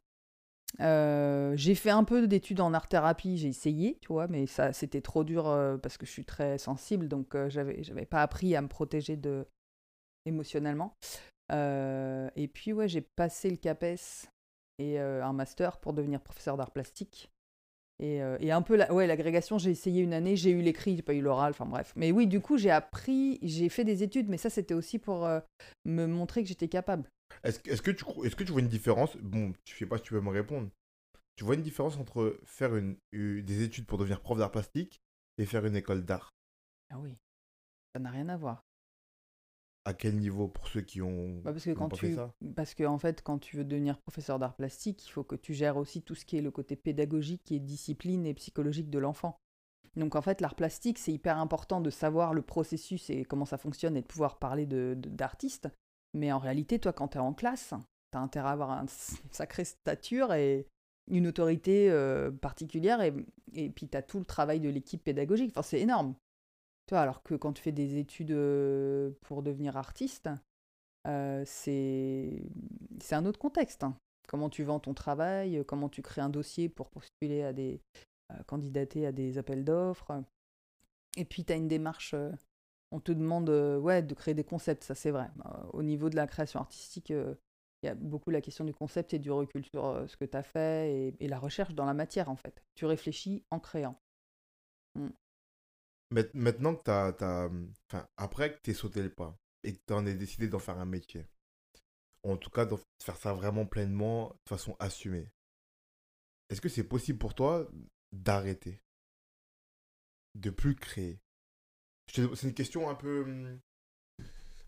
Euh, j'ai fait un peu d'études en art thérapie, j'ai essayé, tu vois, mais ça c'était trop dur euh, parce que je suis très sensible, donc euh, j'avais j'avais pas appris à me protéger de, émotionnellement. Euh, et puis, ouais, j'ai passé le CAPES et euh, un master pour devenir professeur d'art plastique. Et, euh, et, un peu, la, ouais, l'agrégation, j'ai essayé une année, j'ai eu l'écrit, j'ai pas eu l'oral, enfin bref. Mais oui, du coup, j'ai appris, j'ai fait des études, mais ça, c'était aussi pour me montrer que j'étais capable. Est-ce, est que tu, est-ce que tu vois une différence? Bon, je sais pas si tu peux me répondre. Tu vois une différence entre faire une, des études pour devenir prof d'art plastique et faire une école d'art? Ah oui, ça n'a rien à voir. À quel niveau pour ceux qui ont bah parce que quand tu parce que en fait quand tu veux devenir professeur d'art plastique, il faut que tu gères aussi tout ce qui est le côté pédagogique et discipline et psychologique de l'enfant. Donc en fait l'art plastique c'est hyper important de savoir le processus et comment ça fonctionne et de pouvoir parler de d'artiste. Mais en réalité toi quand tu es en classe, tu as intérêt à avoir une sacrée stature et une autorité euh, particulière et, et puis tu as tout le travail de l'équipe pédagogique. Enfin, c'est énorme. Alors que quand tu fais des études pour devenir artiste, c'est un autre contexte. hein. Comment tu vends ton travail, comment tu crées un dossier pour postuler à des candidater à des appels d'offres. Et puis tu as une démarche on te demande ouais, de créer des concepts, ça c'est vrai. Euh, au niveau de la création artistique, il y a beaucoup la question du concept et du recul sur ce que tu as fait et, et la recherche dans la matière en fait. Tu réfléchis en créant. Maintenant que t'as, t'as- Enfin, après que t'aies sauté le pas et que t'en aies décidé d'en faire un métier, en tout cas de faire ça vraiment pleinement, de façon assumée, est-ce que c'est possible pour toi d'arrêter? De plus créer? C'est une question un peu... hum,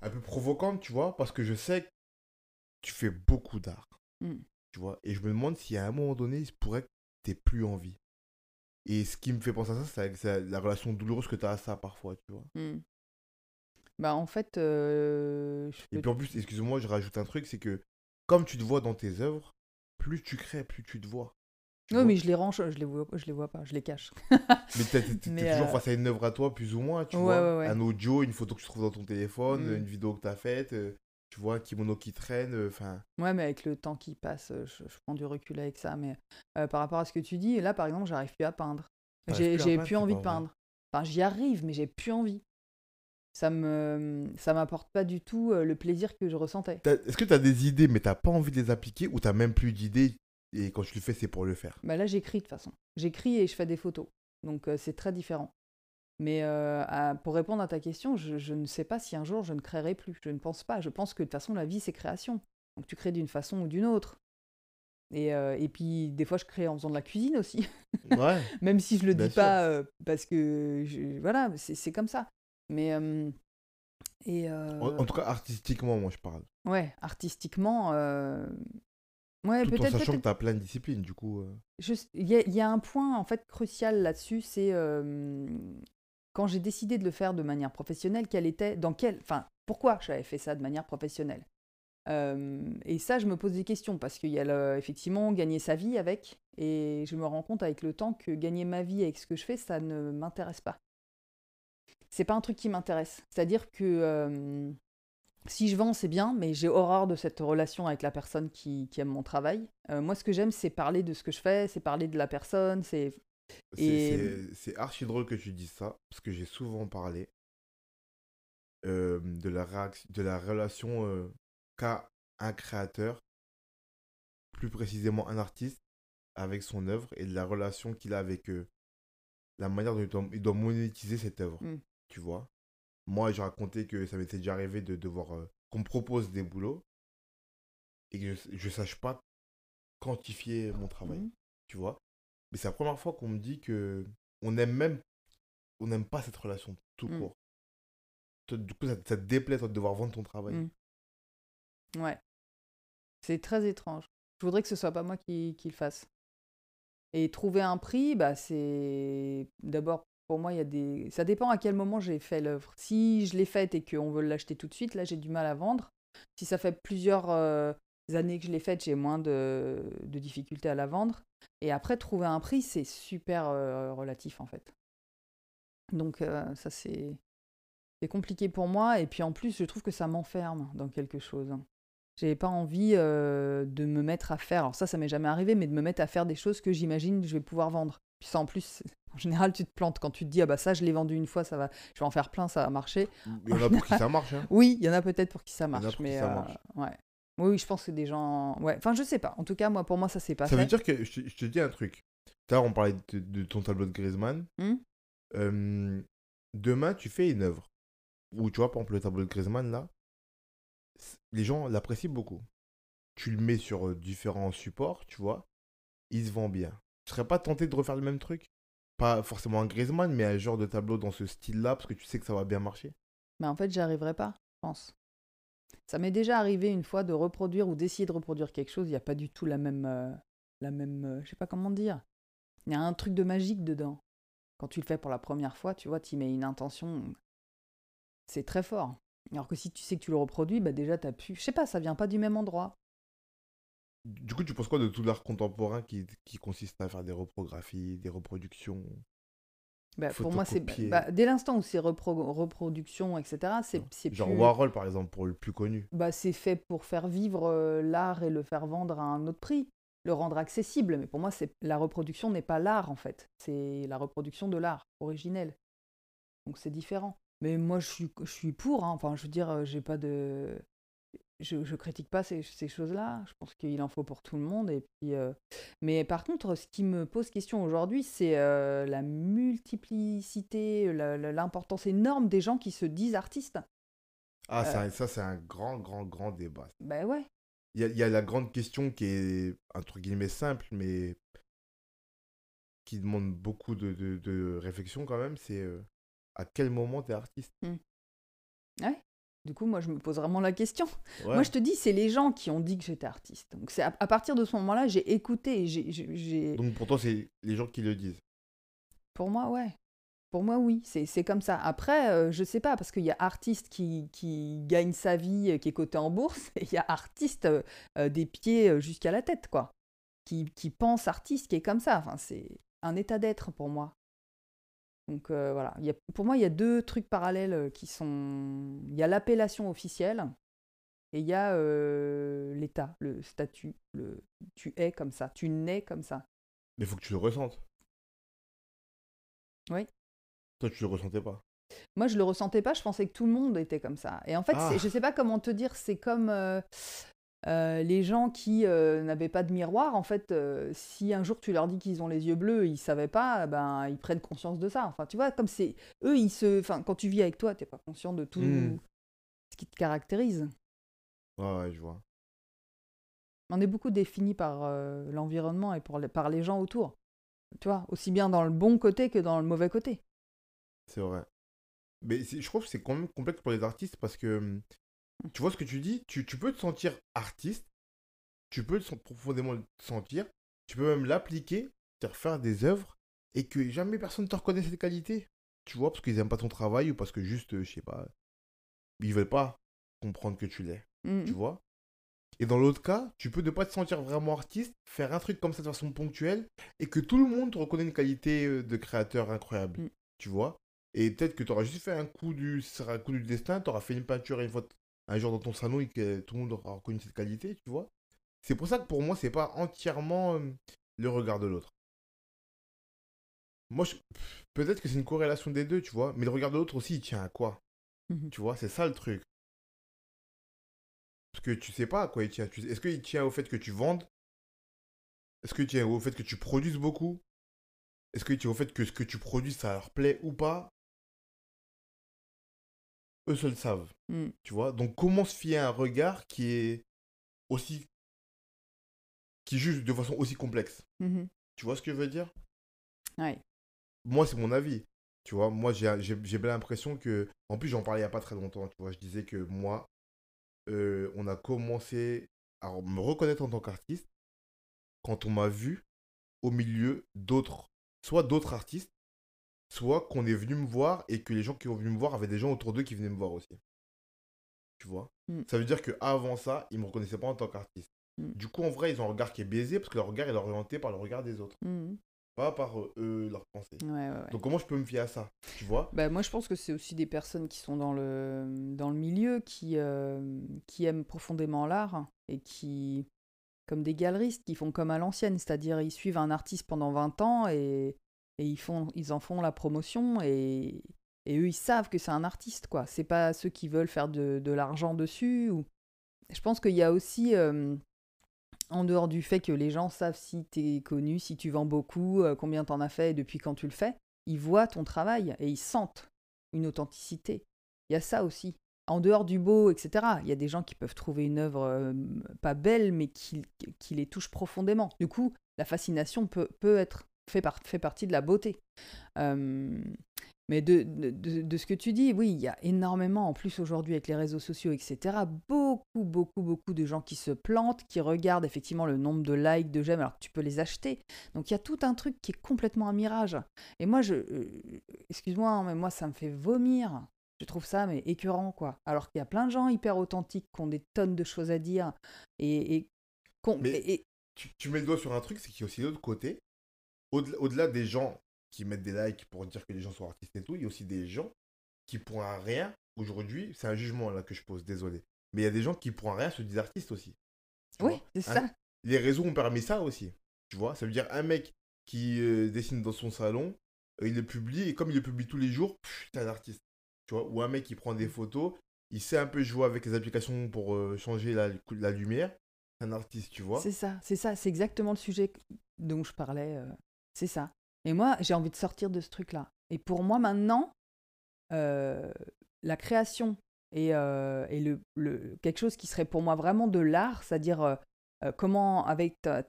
Un peu provocante, tu vois, parce que je sais que tu fais beaucoup d'art, Mm. tu vois, et je me demande si à un moment donné, il se pourrait que t'aies plus envie. Et ce qui me fait penser à ça, c'est la- relation douloureuse que tu as à ça parfois, tu vois. Hmm. Bah en fait, euh, Et puis en plus, excuse-moi, je rajoute un truc, c'est que comme tu te vois dans tes œuvres, plus tu crées, plus tu te vois. tu Non, vois? mais je les range, je les vois, je les vois pas, je les cache. Mais t'es Mais, toujours euh, face à une œuvre à toi, plus ou moins, tu Ouais, vois? ouais, ouais. Un audio, une photo que tu trouves dans ton téléphone, Mm. une vidéo que tu as faite, euh, tu vois, kimono qui traîne, euh, enfin... Ouais, mais avec le temps qui passe, euh, je, je prends du recul avec ça. Mais euh, par rapport à ce que tu dis, là par exemple, j'arrive plus à peindre. J'ai plus envie de peindre. Enfin, j'y arrive, mais j'ai plus envie. Ça me, ça m'apporte pas du tout le plaisir que je ressentais. Est-ce que tu as des idées, mais t'as pas envie de les appliquer, ou t'as même plus d'idées, et quand tu le fais, c'est pour le faire? Bah là, j'écris de toute façon. J'écris et je fais des photos. Donc euh, c'est très différent. Mais euh, à- pour répondre à ta question, je, je ne sais pas si un jour je ne créerai plus. Je ne pense pas. Je pense que de toute façon, la vie, c'est création. Donc tu crées d'une façon ou d'une autre. Et, euh, et puis, des fois, je crée en faisant de la cuisine aussi. Ouais. Même si je le dis sûr. pas euh, parce que. je- voilà, c'est comme ça. Mais. et. En, en tout cas, artistiquement, moi, je parle. ouais, artistiquement. Ouais, Tout en peut-être. sachant que t'as plein de disciplines, du coup... euh. Il y, a- il y a un point en fait crucial là-dessus, c'est euh, quand j'ai décidé de le faire de manière professionnelle, quelle était, dans quel, enfin, pourquoi j'avais fait ça de manière professionnelle. Euh, et ça, je me pose des questions parce qu'il y a effectivement gagner sa vie avec, et je me rends compte avec le temps que gagner ma vie avec ce que je fais, ça ne m'intéresse pas. C'est pas un truc qui m'intéresse. C'est-à-dire que euh, si je vends, c'est bien, mais j'ai horreur de cette relation avec la personne qui, aime mon travail. Euh, moi, ce que j'aime, c'est parler de ce que je fais, c'est parler de la personne, C'est- Et- C'est c'est archi drôle que tu dises ça, parce que j'ai souvent parlé euh, de, la de la relation euh, qu'a un créateur, plus précisément un artiste, avec son œuvre, et de la relation qu'il a avec euh, la manière dont il doit, il doit monétiser cette œuvre. Mm. Tu vois Moi, j'ai raconté que ça m'était déjà arrivé de devoir... qu'on me propose des boulots, et que je ne sache pas quantifier mon travail Mhm. tu vois. Mais c'est la première fois qu'on me dit que on aime même, on n'aime pas cette relation tout Mm. court. Du coup, ça, ça te déplaît toi, de devoir vendre ton travail. Mm. Ouais. C'est très étrange. Je voudrais que ce soit pas moi qui, qui le fasse. Et trouver un prix, bah c'est d'abord pour moi il y a des ça dépend à quel moment j'ai fait l'œuvre. Si je l'ai faite et qu'on veut l'acheter tout de suite, là j'ai du mal à vendre. Si ça fait plusieurs euh, années que je l'ai faite, j'ai moins de, de difficultés à la vendre. Et après trouver un prix, c'est super euh, relatif en fait. Donc euh, ça c'est compliqué pour moi et puis en plus je trouve que ça m'enferme dans quelque chose. J'ai pas envie euh, de me mettre à faire, alors ça ça m'est jamais arrivé, mais de me mettre à faire des choses que j'imagine je vais pouvoir vendre. Puis ça en plus, en général tu te plantes quand tu te dis ah bah ça je l'ai vendu une fois, ça va, je vais en faire plein, ça va marcher. Il y en a pour qui ça marche. Hein. Oui, il y en a peut-être pour qui ça marche, qui mais ça euh, marche. ouais. Oui, je pense que des gens, ouais, enfin je sais pas. En tout cas moi pour moi ça s'est pas Ça fait. veut dire que je te, je te dis un truc. L'heure, on parlait de, de ton tableau de Griezmann. Hmm Euh, demain, tu fais une œuvre où tu vois, par exemple, le tableau de Griezmann là, les gens l'apprécient beaucoup. Tu le mets sur euh, différents supports, tu vois, il se vend bien. Tu serais pas tenté de refaire le même truc? Pas forcément un Griezmann, mais un genre de tableau dans ce style-là, parce que tu sais que ça va bien marcher? Mais en fait, j'y arriverai pas, je pense. Ça m'est déjà arrivé une fois de reproduire ou d'essayer de reproduire quelque chose, il n'y a pas du tout la même. euh, la même euh, je sais pas comment dire. Il y a un truc de magique dedans. Quand tu le fais pour la première fois, tu vois, tu mets une intention. C'est très fort. Alors que si tu sais que tu le reproduis, bah déjà, t'as pu. Je sais pas, ça vient pas du même endroit. Du coup, tu penses quoi de tout l'art contemporain qui consiste à faire des reprographies, des reproductions? Bah, pour moi, c'est bah, dès l'instant où c'est repro- reproduction, etc. C'est Genre plus- Warhol, par exemple, pour le plus connu. bah, c'est fait pour faire vivre euh, l'art et le faire vendre à un autre prix, le rendre accessible. Mais pour moi, c'est la reproduction n'est pas l'art en fait, c'est la reproduction de l'art originel. Donc c'est différent. Mais moi, je suis, je suis pour. hein. Enfin, je veux dire, euh, j'ai pas de, je, je critique pas ces, ces choses-là. Je pense qu'il en faut pour tout le monde. Et puis, euh, mais par contre, ce qui me pose question aujourd'hui, c'est euh, la multiplicité, l'importance énorme des gens qui se disent artistes. Ah, Euh. ça, c'est un grand, grand, grand débat. Ben ouais. Il y a, il y a la grande question qui est, entre guillemets, simple, mais qui demande beaucoup de, de, de réflexion quand même, c'est euh, à quel moment t'es artiste? Du coup, moi, je me pose vraiment la question. Ouais. Moi, je te dis, c'est les gens qui ont dit que j'étais artiste. Donc, c'est à, à partir de ce moment-là, j'ai écouté. et j'ai- j'ai- j'ai- Donc pour toi, c'est les gens qui le disent. Pour moi, ouais. Pour moi, oui. C'est c'est comme ça. Après, euh, je sais pas, parce qu'il y a artiste qui, qui gagne sa vie, euh, qui est coté en bourse, et il y a artiste euh, euh, des pieds jusqu'à la tête, quoi. Qui, qui pense artiste, qui est comme ça. Enfin, c'est un état d'être pour moi. Donc euh, voilà, il y a, pour moi, il y a deux trucs parallèles euh, qui sont... Il y a l'appellation officielle et il y a euh, l'état, le statut. Le... Tu es comme ça, tu nais comme ça. Mais il faut que tu le ressentes. Oui. Toi, tu le ressentais pas. Moi, je le ressentais pas, je pensais que tout le monde était comme ça. Et en fait, Ah. je sais pas comment te dire, c'est comme euh, euh, les gens qui euh, n'avaient pas de miroir. En fait, euh, si un jour tu leur dis qu'ils ont les yeux bleus, ils savaient pas, ben ils prennent conscience de ça. Enfin, tu vois, comme c'est eux, ils se, enfin, quand tu vis avec toi, t'es pas conscient de tout Hmm. ce qui te caractérise. Ouais, ouais, je vois. On est beaucoup défini par l'environnement et pour les- par les gens autour. Tu vois, aussi bien dans le bon côté que dans le mauvais côté. C'est vrai. Mais je trouve que c'est quand même complexe pour les artistes parce que hum, tu vois ce que tu dis, tu, tu peux te sentir artiste, tu peux te profondément le sentir, tu peux même l'appliquer, c'est-à-dire faire des œuvres et que jamais personne ne te reconnaît cette qualité. Tu vois, parce qu'ils aiment pas ton travail ou parce que juste, je sais pas, ils veulent pas comprendre que tu l'es. Tu vois? Et dans l'autre cas, tu peux ne pas te sentir vraiment artiste, faire un truc comme ça de façon ponctuelle, et que tout le monde te reconnaît une qualité euh, de créateur incroyable, Mm. tu vois? Et peut-être que tu auras juste fait un coup du, un coup du destin, tu auras fait une peinture une fois, un jour dans ton salon et que tout le monde aura reconnu cette qualité, tu vois. C'est pour ça que pour moi, c'est pas entièrement euh, le regard de l'autre. Moi, je- peut-être que c'est une corrélation des deux, tu vois, mais le regard de l'autre aussi, il tient à quoi? Mhm. Tu vois, c'est ça le truc. Parce que tu sais pas à quoi il tient. Est-ce qu'il tient au fait que tu vendes? Est-ce qu'il tient au fait que tu produises beaucoup? Est-ce qu'il tient au fait que ce que tu produis, ça leur plaît ou pas? Eux seuls savent, Mm. tu vois? Donc comment se fier à un regard qui est aussi... qui juge de façon aussi complexe? Mhm. Tu vois ce que je veux dire? Ouais. moi, c'est mon avis. Tu vois, moi, j'ai j'ai- j'ai bien l'impression que. En plus, j'en parlais il n'y a pas très longtemps. Tu vois, je disais que moi, euh, on a commencé à me reconnaître en tant qu'artiste quand on m'a vu au milieu d'autres. Soit d'autres artistes, soit qu'on est venu me voir et que les gens qui ont venu me voir avaient des gens autour d'eux qui venaient me voir aussi. Tu vois? Mm. Ça veut dire qu'avant ça, ils ne me reconnaissaient pas en tant qu'artiste. Mm. Du coup, en vrai, ils ont un regard qui est biaisé parce que leur regard est orienté par le regard des autres, Mhm. pas par euh, eux, leur pensée. Ouais, ouais, ouais. Donc comment je peux me fier à ça? Tu vois? Bah, moi, je pense que c'est aussi des personnes qui sont dans le, dans le milieu, qui, euh, qui aiment profondément l'art et qui, comme des galeristes, qui font comme à l'ancienne, c'est-à-dire ils suivent un artiste pendant 20 ans et, et ils, font, ils en font la promotion et, et eux, ils savent que c'est un artiste, quoi. C'est pas ceux qui veulent faire de, de l'argent dessus. Ou... Je pense qu'il y a aussi, en dehors du fait que les gens savent si tu es connu, si tu vends beaucoup, euh, combien t'en as fait et depuis quand tu le fais, ils voient ton travail et ils sentent une authenticité. Il y a ça aussi. En dehors du beau, etc., il y a des gens qui peuvent trouver une œuvre pas belle, mais qui, qui les touche profondément. Du coup, la fascination peut, peut être fait, par- fait partie de la beauté. Euh, mais de, de, de- de ce que tu dis, oui, il y a énormément, en plus aujourd'hui avec les réseaux sociaux, etc., beaucoup, beaucoup, beaucoup de gens qui se plantent, qui regardent effectivement le nombre de likes, de j'aime, alors que tu peux les acheter. Donc il y a tout un truc qui est complètement un mirage. Et moi, je, euh, excuse-moi, hein, mais moi, ça me fait vomir. Je trouve ça mais écœurant, quoi. Alors qu'il y a plein de gens hyper authentiques qui ont des tonnes de choses à dire. Et, et Mais tu, mets le doigt sur un truc, c'est qu'il y a aussi l'autre côté. Au-delà des gens qui mettent des likes pour dire que les gens sont artistes et tout, il y a aussi des gens qui, pour un rien, aujourd'hui, c'est un jugement là que je pose, désolé. Mais il y a des gens qui, pour un rien, se disent artistes aussi. oui, c'est ça. Les réseaux ont permis ça aussi. Tu vois, ça veut dire un mec qui euh, dessine dans son salon, euh, il le publie, et comme il le publie tous les jours, t'es un artiste. Tu vois, ou un mec qui prend des photos, il sait un peu jouer avec les applications pour euh, changer la, la lumière. Un artiste, tu vois. C'est ça, c'est ça, c'est exactement le sujet dont je parlais. C'est ça. Et moi, j'ai envie de sortir de ce truc-là. Et pour moi, maintenant, la création et, et le, quelque chose qui serait pour moi vraiment de l'art, c'est-à-dire euh, comment, avec ta,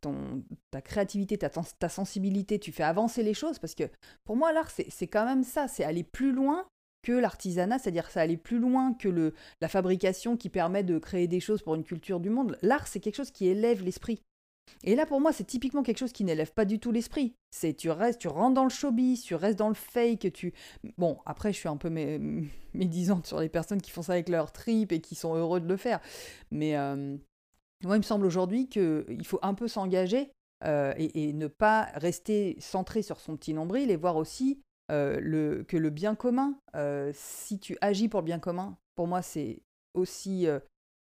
créativité, ta, ta, sensibilité, tu fais avancer les choses. Parce que pour moi, l'art, c'est quand même ça, c'est aller plus loin que l'artisanat, c'est-à-dire ça aller plus loin que le, la fabrication qui permet de créer des choses pour une culture du monde. L'art, c'est quelque chose qui élève l'esprit. Et là, pour moi, c'est typiquement quelque chose qui n'élève pas du tout l'esprit. C'est tu restes, tu rentres dans le showbiz, tu restes dans le fake, tu. Bon, après, je suis un peu médisante sur les personnes qui font ça avec leur trip et qui sont heureux de le faire. Mais, euh, moi, il me semble aujourd'hui qu'il faut un peu s'engager euh, et, ne pas rester centré sur son petit nombril et voir aussi euh, que le bien commun, si tu agis pour le bien commun, pour moi, c'est aussi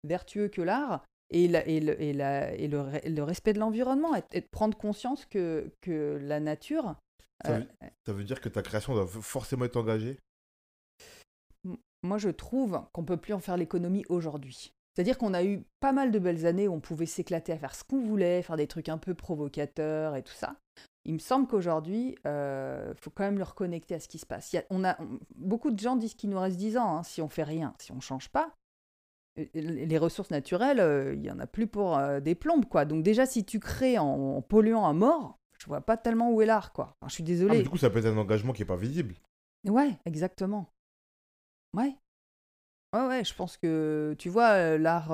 vertueux que l'art et, et, le, et, et le, respect de l'environnement et, de prendre conscience que, que la nature. Ça veut, ça veut dire que ta création doit forcément être engagée? Moi, je trouve qu'on ne peut plus en faire l'économie aujourd'hui. C'est-à-dire qu'on a eu pas mal de belles années où on pouvait s'éclater à faire ce qu'on voulait, faire des trucs un peu provocateurs et tout ça. Il me semble qu'aujourd'hui, il euh, faut quand même le reconnecter à ce qui se passe. Il on a, beaucoup de gens disent qu'il nous reste 10 ans hein, si on fait rien, si on change pas. Euh, les ressources naturelles, euh, il y en a plus pour des plombes, quoi. Donc déjà, si tu crées en, polluant à mort, je vois pas tellement où est l'art, quoi. je suis désolé. Ah, du coup, ça peut être un engagement qui est pas visible. Ouais, exactement. Ouais. Ouais, ouais, je pense que, tu vois, euh, l'art.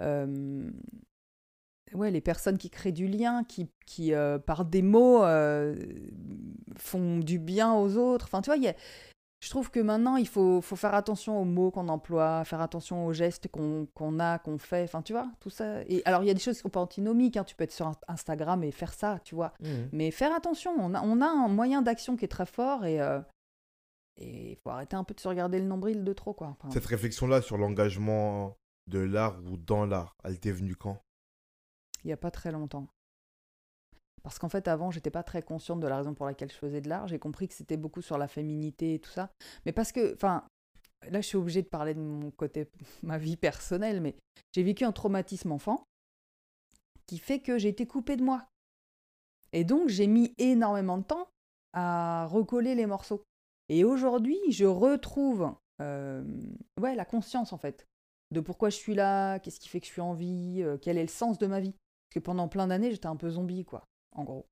Euh, ouais, les personnes qui créent du lien, qui, qui euh, par des mots, font du bien aux autres. Enfin, tu vois, y a, je trouve que maintenant, il faut, faut faire attention aux mots qu'on emploie, faire attention aux gestes qu'on a, qu'on fait. Enfin, tu vois, tout ça. Et alors, il y a des choses qui sont pas antinomiques. Hein. Tu peux être sur Instagram et faire ça, tu vois. Mmh. Mais faire attention. On a, on a un moyen d'action qui est très fort et. Et il faut arrêter un peu de se regarder le nombril de trop, quoi. Cette réflexion-là sur l'engagement de l'art ou dans l'art, elle t'est venue quand? Il n'y a pas très longtemps. Parce qu'en fait, avant, j'étais pas très consciente de la raison pour laquelle je faisais de l'art. J'ai compris que c'était beaucoup sur la féminité et tout ça. Mais parce que, enfin, là, je suis obligée de parler de mon côté, ma vie personnelle, mais j'ai vécu un traumatisme enfant qui fait que j'ai été coupée de moi. Et donc, j'ai mis énormément de temps à recoller les morceaux. Et aujourd'hui, je retrouve euh, ouais, la conscience, en fait, de pourquoi je suis là, qu'est-ce qui fait que je suis en vie, euh, quel est le sens de ma vie. Parce que pendant plein d'années, j'étais un peu zombie, quoi, en gros.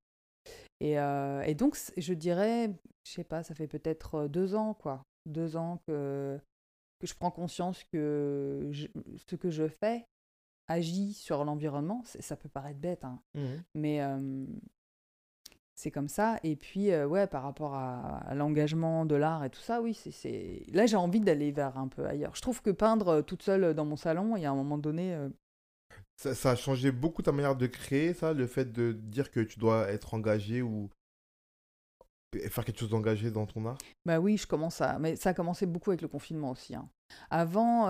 Et, euh, et donc, je dirais, je sais pas, ça fait peut-être deux ans, quoi. Deux ans que, que je prends conscience que ce que je fais agit sur l'environnement. Ça peut paraître bête, hein. Mmh mais c'est comme ça. Et puis, euh, ouais, par rapport à, l'engagement de l'art et tout ça, oui, c'est. Là, j'ai envie d'aller vers un peu ailleurs. Je trouve que peindre euh, toute seule dans mon salon, il y a un moment donné. Euh, ça, a changé beaucoup ta manière de créer, ça, le fait de dire que tu dois être engagé ou faire quelque chose d'engagé dans ton art? Bah oui, je commence à. Mais ça a commencé beaucoup avec le confinement aussi. Hein. Avant,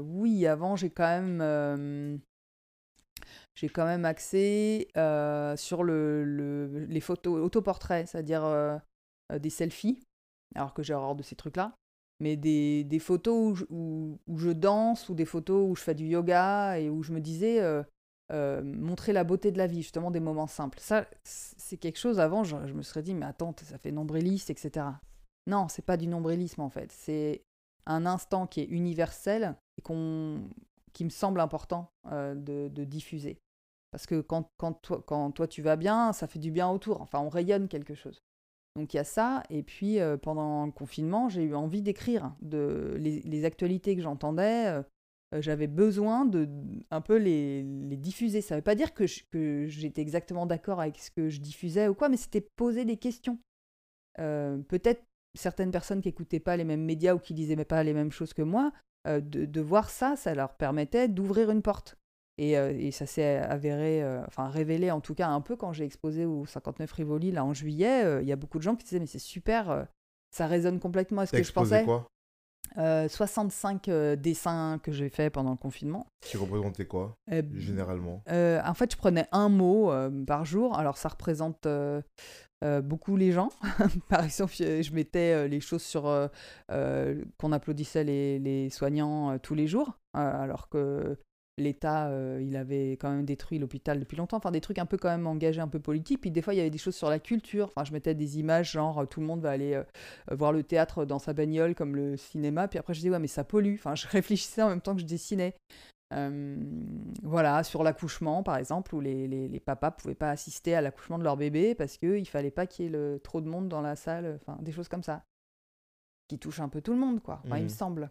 oui, avant, j'ai quand même j'ai quand même euh, sur le, les photos autoportraits, c'est-à-dire euh, euh, des selfies, alors que j'ai horreur de ces trucs-là, mais des, des photos où je, où, je, danse ou des photos où je fais du yoga et où je me disais montrer la beauté de la vie, justement des moments simples. Ça, c'est quelque chose, avant, je, me serais dit, mais attends, ça fait nombriliste, etc. Non, c'est pas du nombrilisme en fait, c'est un instant qui est universel et qui me semble important de, de, diffuser. Parce que quand, quand, toi, quand toi tu vas bien, ça fait du bien autour. Enfin, on rayonne quelque chose. Donc il y a ça. Et puis euh, pendant le confinement, j'ai eu envie d'écrire de les, actualités que j'entendais. Euh, euh, j'avais besoin de un peu les, diffuser. Ça ne veut pas dire que, j'étais exactement d'accord avec ce que je diffusais ou quoi, mais c'était poser des questions. Peut-être certaines personnes qui n'écoutaient pas les mêmes médias ou qui disaient pas les mêmes choses que moi, de, voir ça, ça leur permettait d'ouvrir une porte. Et, euh, et ça s'est avéré, euh, enfin révélé en tout cas un peu quand j'ai exposé au 59 Rivoli là en juillet. euh, Il y a beaucoup de gens qui disaient mais c'est super, ça résonne complètement à ce que je pensais. quoi? Euh, 65 euh, dessins que j'ai fait pendant le confinement. Qui représentait quoi Euh, Généralement? en fait, je prenais un mot par jour. Alors, ça représente beaucoup les gens. par exemple, je mettais les choses sur qu'on applaudissait les, les soignants tous les jours, alors que l'État, euh, il avait quand même détruit l'hôpital depuis longtemps. Enfin, des trucs un peu quand même engagés, un peu politiques. Puis des fois, il y avait des choses sur la culture. Enfin, je mettais des images genre euh, tout le monde va aller euh, voir le théâtre dans sa bagnole comme le cinéma. Puis après, je disais ouais, mais ça pollue. Enfin, je réfléchissais en même temps que je dessinais. Euh, voilà, sur l'accouchement par exemple, où les, les, les papas pouvaient pas assister à l'accouchement de leur bébé parce qu'il fallait pas qu'il y ait le, trop de monde dans la salle, enfin des choses comme ça, qui touchent un peu tout le monde, quoi, Enfin, il me Mhm. semble.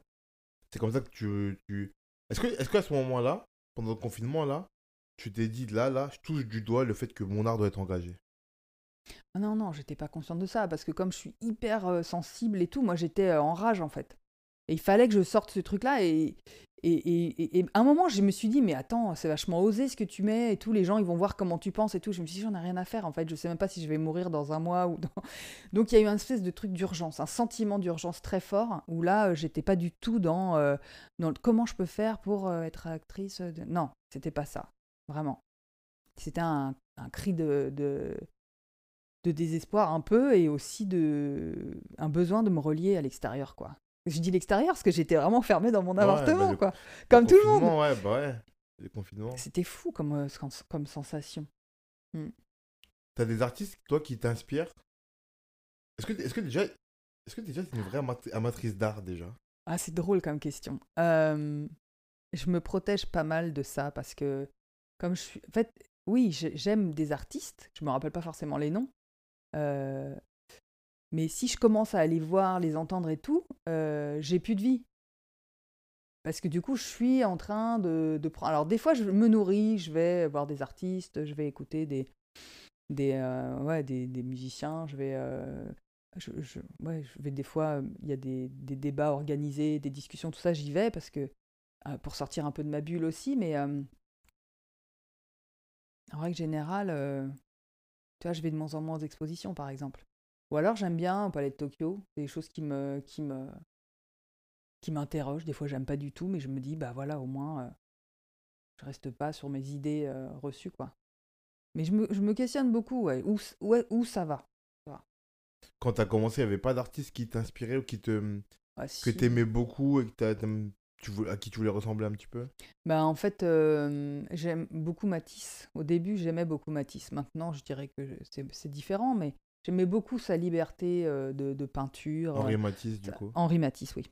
C'est comme ça que tu. tu... Est-ce qu'à ce moment-là, pendant le confinement là, tu t'es dit là là, je touche du doigt le fait que mon art doit être engagé? Ah non, non, j'étais pas consciente de ça, parce que comme je suis hyper euh, sensible et tout, moi j'étais euh, en rage en fait. Et il fallait que je sorte ce truc-là, et, et, à un moment je me suis dit, mais attends, c'est vachement osé ce que tu mets, et tout, les gens ils vont voir comment tu penses et tout. Je me suis dit, j'en ai rien à faire en fait, je sais même pas si je vais mourir dans un mois ou. Donc il y a eu un espèce de truc d'urgence, un sentiment d'urgence très fort, où là euh, j'étais pas du tout dans, euh, comment je peux faire pour euh, être actrice. de- Non, c'était pas ça, vraiment. C'était un, un cri de, de, de désespoir un peu et aussi de un besoin de me relier à l'extérieur quoi. Je dis l'extérieur parce que j'étais vraiment fermée dans mon appartement bah, le- quoi, comme tout le monde. Ouais, bah ouais. Le confinement. C'était fou comme, euh, comme sensation. T'as des artistes, toi, qui t'inspirent? Est-ce que, est que déjà. Est-ce que déjà t'es une vraie amat- amatrice d'art déjà? Ah, c'est drôle comme question. Euh, je me protège pas mal de ça parce que, comme je suis. En fait, oui, j'ai- j'aime des artistes, je me rappelle pas forcément les noms. Euh, mais si je commence à aller voir, les entendre et tout, euh, j'ai plus de vie. Parce que du coup, je suis en train de, de prendre. Alors, des fois, je me nourris, je vais voir des artistes, je vais écouter des, des, euh, ouais, des, des musiciens, je vais. euh, je, ouais, je vais des fois, il y a des, des débats organisés, des discussions, tout ça, j'y vais parce que pour sortir un peu de ma bulle aussi, mais en règle générale, tu vois, je vais de moins en moins aux expositions, par exemple. Ou alors j'aime bien au Palais de Tokyo, des choses qui me, qui me, qui m'interrogent. Des fois, j'aime pas du tout, mais je me dis, bah voilà, au moins, euh, je reste pas sur mes idées euh, reçues, quoi. Mais je me, je me questionne beaucoup, ouais, où, où, où ça va. Quand t'as commencé, il n'y avait pas d'artiste qui t'inspirait ou qui te, que si. t'aimais beaucoup et que tu voulais, à qui tu voulais ressembler un petit peu? Bah, en fait, euh, j'aime beaucoup Matisse. Au début, j'aimais beaucoup Matisse. Maintenant, je dirais que c'est différent, mais j'aimais beaucoup sa liberté euh, de, de peinture. Henri euh, Matisse, du coup. Henri Matisse, oui.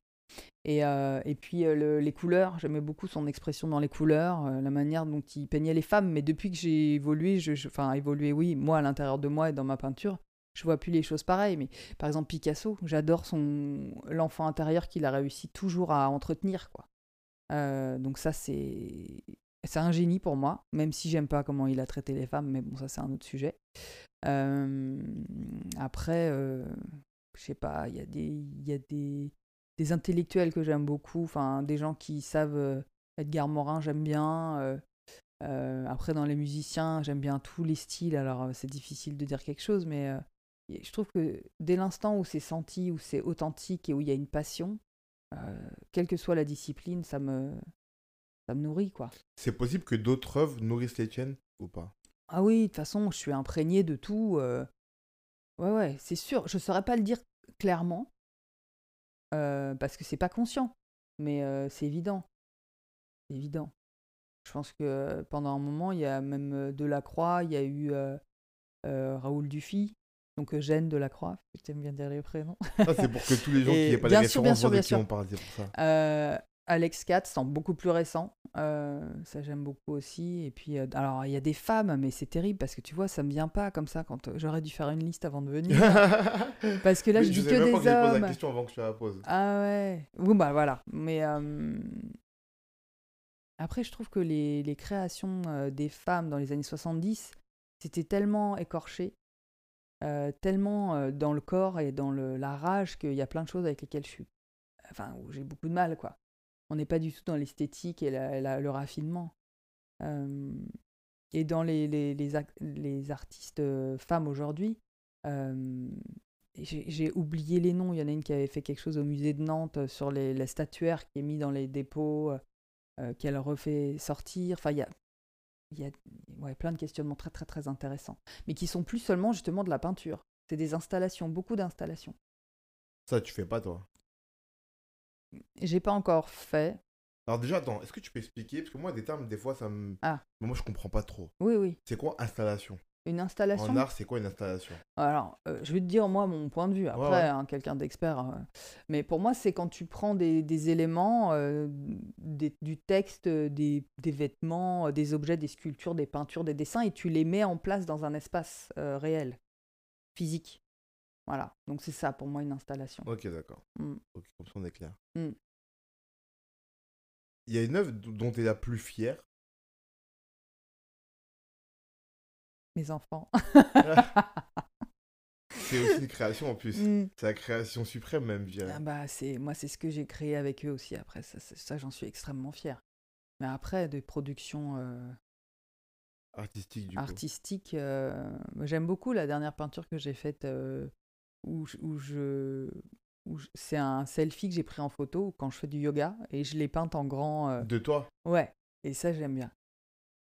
Et, euh, et puis euh, le- les couleurs, j'aimais beaucoup son expression dans les couleurs, euh, la manière dont il peignait les femmes. Mais depuis que j'ai évolué, je, je- enfin évolué, oui, moi à l'intérieur de moi et dans ma peinture, je vois plus les choses pareilles. Mais par exemple Picasso, j'adore son l'enfant intérieur qu'il a réussi toujours à entretenir, quoi. Donc ça c'est c'est un génie pour moi, même si j'aime pas comment il a traité les femmes, mais bon ça c'est un autre sujet. Euh, après, euh, je sais pas, il y a des y a des des intellectuels que j'aime beaucoup, enfin des gens qui savent. euh, Edgar Morin, j'aime bien. euh, euh, après, dans les musiciens, j'aime bien tous les styles. Alors, c'est difficile de dire quelque chose, mais je trouve que dès l'instant où c'est senti, où c'est authentique et où il y a une passion, quelle que soit la discipline, ça me, ça me nourrit, quoi. C'est possible que d'autres œuvres nourrissent les tiennes ou pas? Ah oui, de toute façon, je suis imprégné de tout. euh, Ouais, ouais, c'est sûr. Je ne saurais pas le dire clairement, euh, parce que c'est pas conscient, mais euh, c'est évident. C'est évident. Je pense que pendant un moment, il y a même Delacroix, il y a eu Raoul Dufy, donc Eugène Delacroix, je t'aime bien dire les prénoms. Ça, c'est pour que tous les gens qui n'aient pas bien les sûr, bien références sûr, voient de bien sûr. on parle, c'est pour ça. Euh, Alex Katz, c'est beaucoup plus récent. Euh, ça, j'aime beaucoup aussi. Et puis, euh, alors, il y a des femmes, mais c'est terrible parce que tu vois, ça me vient pas comme ça quand euh, j'aurais dû faire une liste avant de venir. parce que là, Mais je dis que même pas des que hommes. la question avant que tu la poses. Ah ouais. Bon, bah voilà. Mais euh, après, je trouve que les, les créations des femmes dans les années 70, c'était tellement écorché, tellement dans le corps et dans le, la rage qu'il y a plein de choses avec lesquelles je suis. Enfin, où j'ai beaucoup de mal, quoi. On n'est pas du tout dans l'esthétique et le raffinement. Euh, et dans les, artistes euh, femmes aujourd'hui, euh, j'ai oublié les noms. Il y en a une qui avait fait quelque chose au musée de Nantes sur les, la statuaire qui est mise dans les dépôts, qu'elle refait sortir. Enfin, il y a, plein de questionnements très, très, très intéressants. Mais qui sont plus seulement justement de la peinture. C'est des installations, beaucoup d'installations. Ça, tu fais pas, toi? J'ai pas encore fait. Alors, déjà, attends, est-ce que tu peux expliquer? Parce que moi, des termes, des fois, ça me. Ah. Mais moi, je comprends pas trop. Oui, oui. C'est quoi installation? Une installation? En art, c'est quoi une installation? Alors, euh, je vais te dire, moi, mon point de vue. Après, ouais. hein, quelqu'un d'expert. euh, mais pour moi, c'est quand tu prends des, des éléments, euh, des- du texte, des, des vêtements, des objets, des sculptures, des peintures, des dessins, et tu les mets en place dans un espace réel, physique. Voilà. Donc, c'est ça, pour moi, une installation. Ok, d'accord. Mm. Ok, comme ça, on est clair. Mm. Il y a une œuvre dont tu es la plus fière? Mes enfants. C'est aussi une création en plus. Mm. C'est la création suprême, même, je. Ah bah, c'est, moi, c'est ce que j'ai créé avec eux aussi. Après, ça, ça j'en suis extrêmement fière. Mais après, des productions. euh, Artistique, du coup. artistique. euh, J'aime beaucoup la dernière peinture que j'ai faite euh, où, je- où c'est un selfie que j'ai pris en photo quand je fais du yoga et je l'ai peinte en grand. euh, De toi? Ouais, et ça j'aime bien.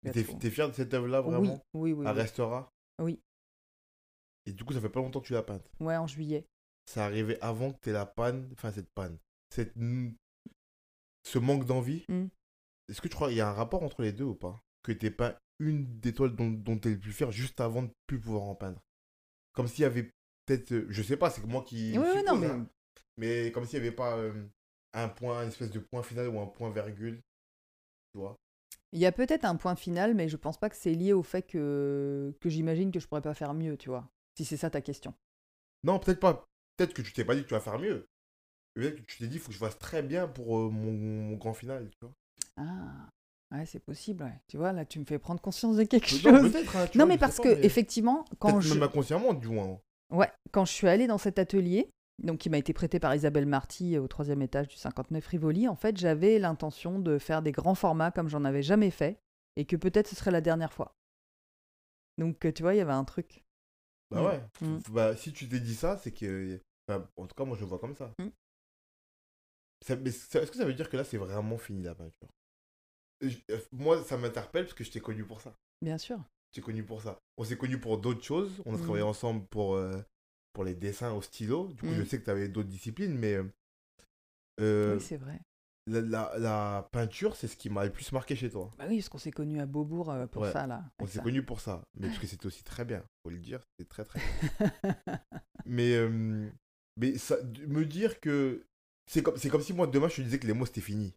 T'es t'es fier de cette œuvre-là, vraiment? oui, oui. Elle oui. restera Oui. Et du coup, ça fait pas longtemps que tu l'as peinte. Ouais, en juillet. Ça arrivait avant que tu la panne, enfin cette panne, cette... ce manque d'envie? Mm. Est-ce que tu crois qu'il y a un rapport entre les deux ou pas? Que t'es pas une des toiles dont, dont tu es le plus fier juste avant de plus pouvoir en peindre? Comme s'il y avait peut-être, euh, je sais pas, c'est que moi qui. Oui, oui, non, suppose, mais. hein, mais comme s'il y avait pas euh, un point, une espèce de point final ou un point virgule. Tu vois Il y a peut-être un point final, mais je pense pas que c'est lié au fait que, que j'imagine que je pourrais pas faire mieux, tu vois. Si c'est ça ta question. Non, peut-être pas. Peut-être que tu t'es pas dit que tu vas faire mieux. Peut-être que tu t'es dit, il faut que je fasse très bien pour euh, mon, mon grand final, tu vois. Ah, ouais, c'est possible, ouais. Tu vois, là, tu me fais prendre conscience de quelque Non, chose. hein, Non, vois, mais je sais parce que, mais effectivement, quand je. Même inconsciemment, du moins. Ouais, quand je suis allée dans cet atelier, donc qui m'a été prêté par Isabelle Marty au troisième étage du 59 Rivoli, en fait, j'avais l'intention de faire des grands formats comme j'en avais jamais fait et que peut-être ce serait la dernière fois. Donc, euh, tu vois, il y avait un truc. Bah Mm. ouais. Mm. Bah, si tu t'es dit ça, c'est que. enfin, en tout cas, moi, je le vois comme ça. Mm. Ça- Est-ce que ça veut dire que là, c'est vraiment fini la peinture? Je- euh, Moi, ça m'interpelle parce que je t'ai connu pour ça. Bien sûr. T'ai connu pour ça. On s'est connu pour d'autres choses. On a Mm. travaillé ensemble pour, euh, pour les dessins au stylo. Du coup, Mm. je sais que tu avais d'autres disciplines, mais. euh, euh, Oui, c'est vrai. la, la- la peinture, c'est ce qui m'a le plus marqué chez toi. Bah oui, parce qu'on s'est connus à Beaubourg euh, pour Ouais, ça, là. On s'est ça. connus pour ça. Mais parce que c'était aussi très bien. Faut le dire, c'était très très bien. Mais, mais ça, me dire que. C'est comme, c'est comme si moi, demain, je te disais que les mots, c'était fini.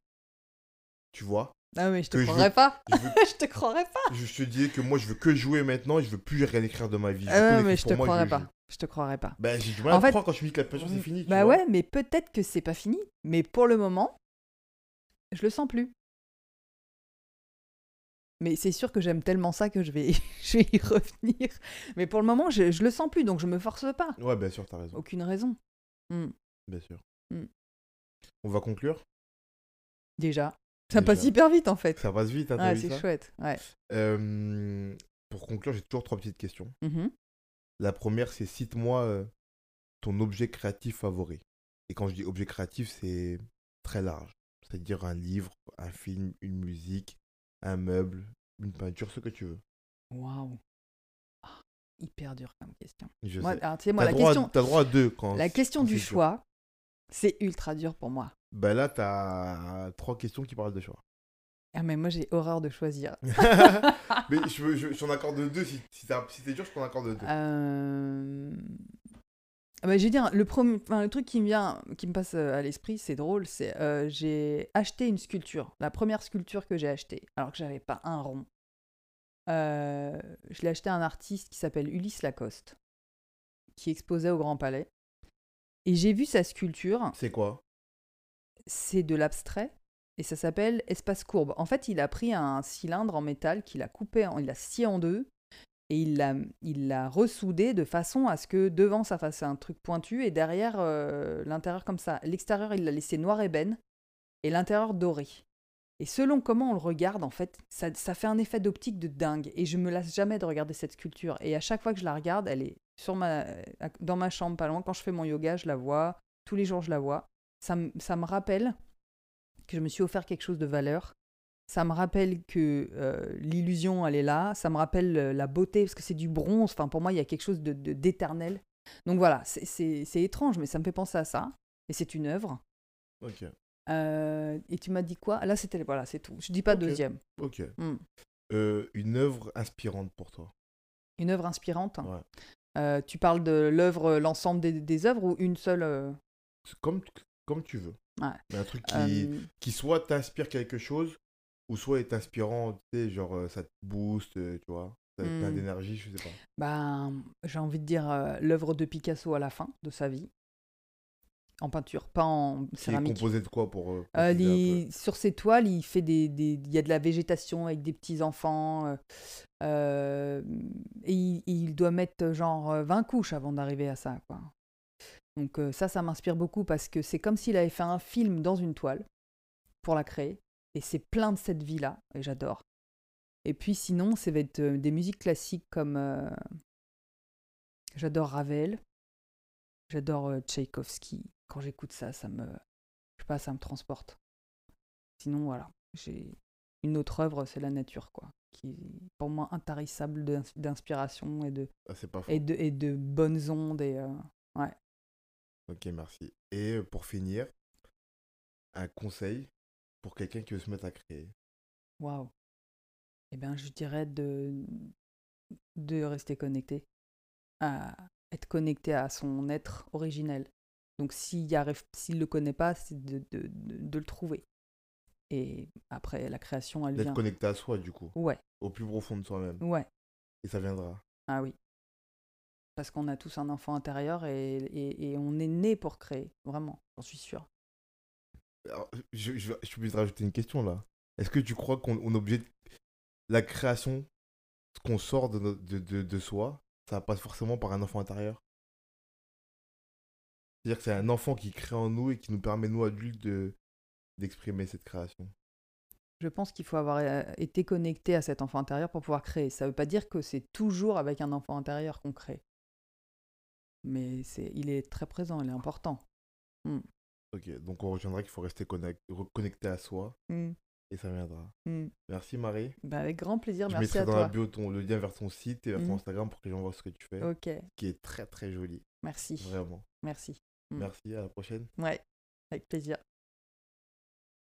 Tu vois? Ah, mais je te Que je veux- croirais pas. je, veux- je te croirais pas. je te disais que moi, je veux que jouer maintenant et je veux plus rien écrire de ma vie. Je veux Ah, mais je te moi, croirais pas. Je te croirais pas. Ben, j'ai du mal à fait- croire quand tu me dis que la peinture, c'est fini. Bah ouais, mais peut-être que c'est pas fini. Mais pour le moment, je le sens plus. Mais c'est sûr que j'aime tellement ça que je vais, je vais y revenir. Mais pour le moment, je, je le sens plus, donc je me force pas. Ouais, bien sûr, t'as raison. Aucune raison. Hmm. Bien sûr. Mm. On va conclure? Déjà. Ça passe hyper vite en fait. Ça passe vite, hein, Ouais, c'est chouette. Ouais. Euh, Pour conclure, j'ai toujours trois petites questions. Mhm. La première, c'est cite-moi euh, ton objet créatif favori. Et quand je dis objet créatif, c'est très large. C'est-à-dire un livre, un film, une musique, un meuble, une peinture, ce que tu veux. Waouh. Ah, hyper dur comme question. Je Moi, sais. alors, tu sais, moi, T'as la droit, question, t'as droit à deux quand. la question du choix, c'est ultra dur pour moi. Ben là, t'as trois questions qui parlent de choix. Ah, mais moi, j'ai horreur de choisir. Mais je, je, je t'en accorde deux. Si, si, si t'es dur, je t'en accorde deux. Euh... ah bah, je vais dire, le, premier, enfin, le truc qui me vient, qui me passe euh, à l'esprit, c'est drôle, c'est euh, j'ai acheté une sculpture, la première sculpture que j'ai achetée, alors que j'avais pas un rond. Euh, je l'ai acheté à un artiste qui s'appelle Ulysse Lacoste, qui exposait au Grand Palais. Et j'ai vu sa sculpture, C'est quoi? C'est de l'abstrait, et ça s'appelle Espace Courbe. En fait, il a pris un cylindre en métal qu'il a coupé, en, il l'a scié en deux, et il l'a, il l'a ressoudé de façon à ce que devant ça fasse un truc pointu, et derrière euh, l'intérieur comme ça. L'extérieur, il l'a laissé noir ébène, et l'intérieur doré. Et selon comment on le regarde, en fait, ça, ça fait un effet d'optique de dingue. Et je me lasse jamais de regarder cette sculpture. Et à chaque fois que je la regarde, elle est sur ma, dans ma chambre, pas loin. Quand je fais mon yoga, je la vois. Tous les jours, je la vois. Ça, me- ça me rappelle que je me suis offert quelque chose de valeur. Ça me rappelle que euh, l'illusion, elle est là. Ça me rappelle euh, la beauté, parce que c'est du bronze. Enfin, pour moi, il y a quelque chose de de- d'éternel. Donc voilà, c'est- étrange, mais ça me fait penser à ça. Et c'est une œuvre. Ok. Euh, et tu m'as dit quoi? Là, c'était voilà, c'est tout. Je dis pas deuxième. Ok. Hmm. Euh, une œuvre inspirante pour toi. Une œuvre inspirante? Ouais. Euh, tu parles de l'œuvre, l'ensemble des, des œuvres ou une seule euh, C'est Comme, comme tu veux. Ouais. Mais un truc qui, euh, qui soit t'inspire quelque chose, ou soit est inspirant, tu sais, genre euh, ça te booste, euh, tu vois. Ça te plein d'énergie, je sais pas. ben, j'ai envie de dire euh, l'œuvre de Picasso à la fin de sa vie, en peinture, pas en Qui est céramique. composé de quoi pour. euh, Euh, les- sur ses toiles, il fait des, des- il y a de la végétation avec des petits enfants. Euh, euh, et il, doit mettre genre euh, 20 couches avant d'arriver à ça, quoi. Donc euh, ça, ça m'inspire beaucoup parce que c'est comme s'il avait fait un film dans une toile pour la créer. Et c'est plein de cette vie-là, et j'adore. Et puis sinon, ça va être euh, des musiques classiques comme... euh, j'adore Ravel, j'adore euh, Tchaïkovski. Quand j'écoute ça, ça me... Je sais pas, ça me transporte. Sinon, voilà, j'ai une autre œuvre, c'est la nature, quoi, qui est pour moi intarissable d'ins- d'inspiration et de, peu. Ah, pas et de, et de bonnes ondes. Et, euh, Ok, merci. Et euh, pour finir, un conseil pour quelqu'un qui veut se mettre à créer? Waouh. Eh bien, je dirais de, de rester connecté, à être connecté à son être originel. Donc, s'il s'il le connaît pas, c'est de, de, de, de le trouver. Et après, la création, elle D'être vient. connecté à soi, du coup, Ouais, au plus profond de soi-même. ouais. Et ça viendra. Ah oui. Parce qu'on a tous un enfant intérieur et, et, et on est né pour créer, vraiment, j'en suis. Alors, je, je, je suis obligé de rajouter une question là. Est-ce que tu crois qu'on on est obligé de... La création, ce qu'on sort de, de, de, de soi, ça passe forcément par un enfant intérieur? C'est-à-dire que c'est un enfant qui crée en nous et qui nous permet, nous adultes, de d'exprimer cette création? Je pense qu'il faut avoir euh, été connecté à cet enfant intérieur pour pouvoir créer. Ça ne veut pas dire que c'est toujours avec un enfant intérieur qu'on crée. Mais c'est, il est très présent, il est important. Ok, donc on retiendra qu'il faut rester connect- reconnecté à soi Mm, et ça viendra. mm. Merci Marie. Bah, avec grand plaisir, Je merci mettrai à dans la toi. bio ton, le lien vers ton site et vers ton. Instagram pour que les gens voient ce que tu fais, Ok, qui est très très joli, merci. vraiment. Merci. Merci, à la prochaine. Ouais, avec plaisir.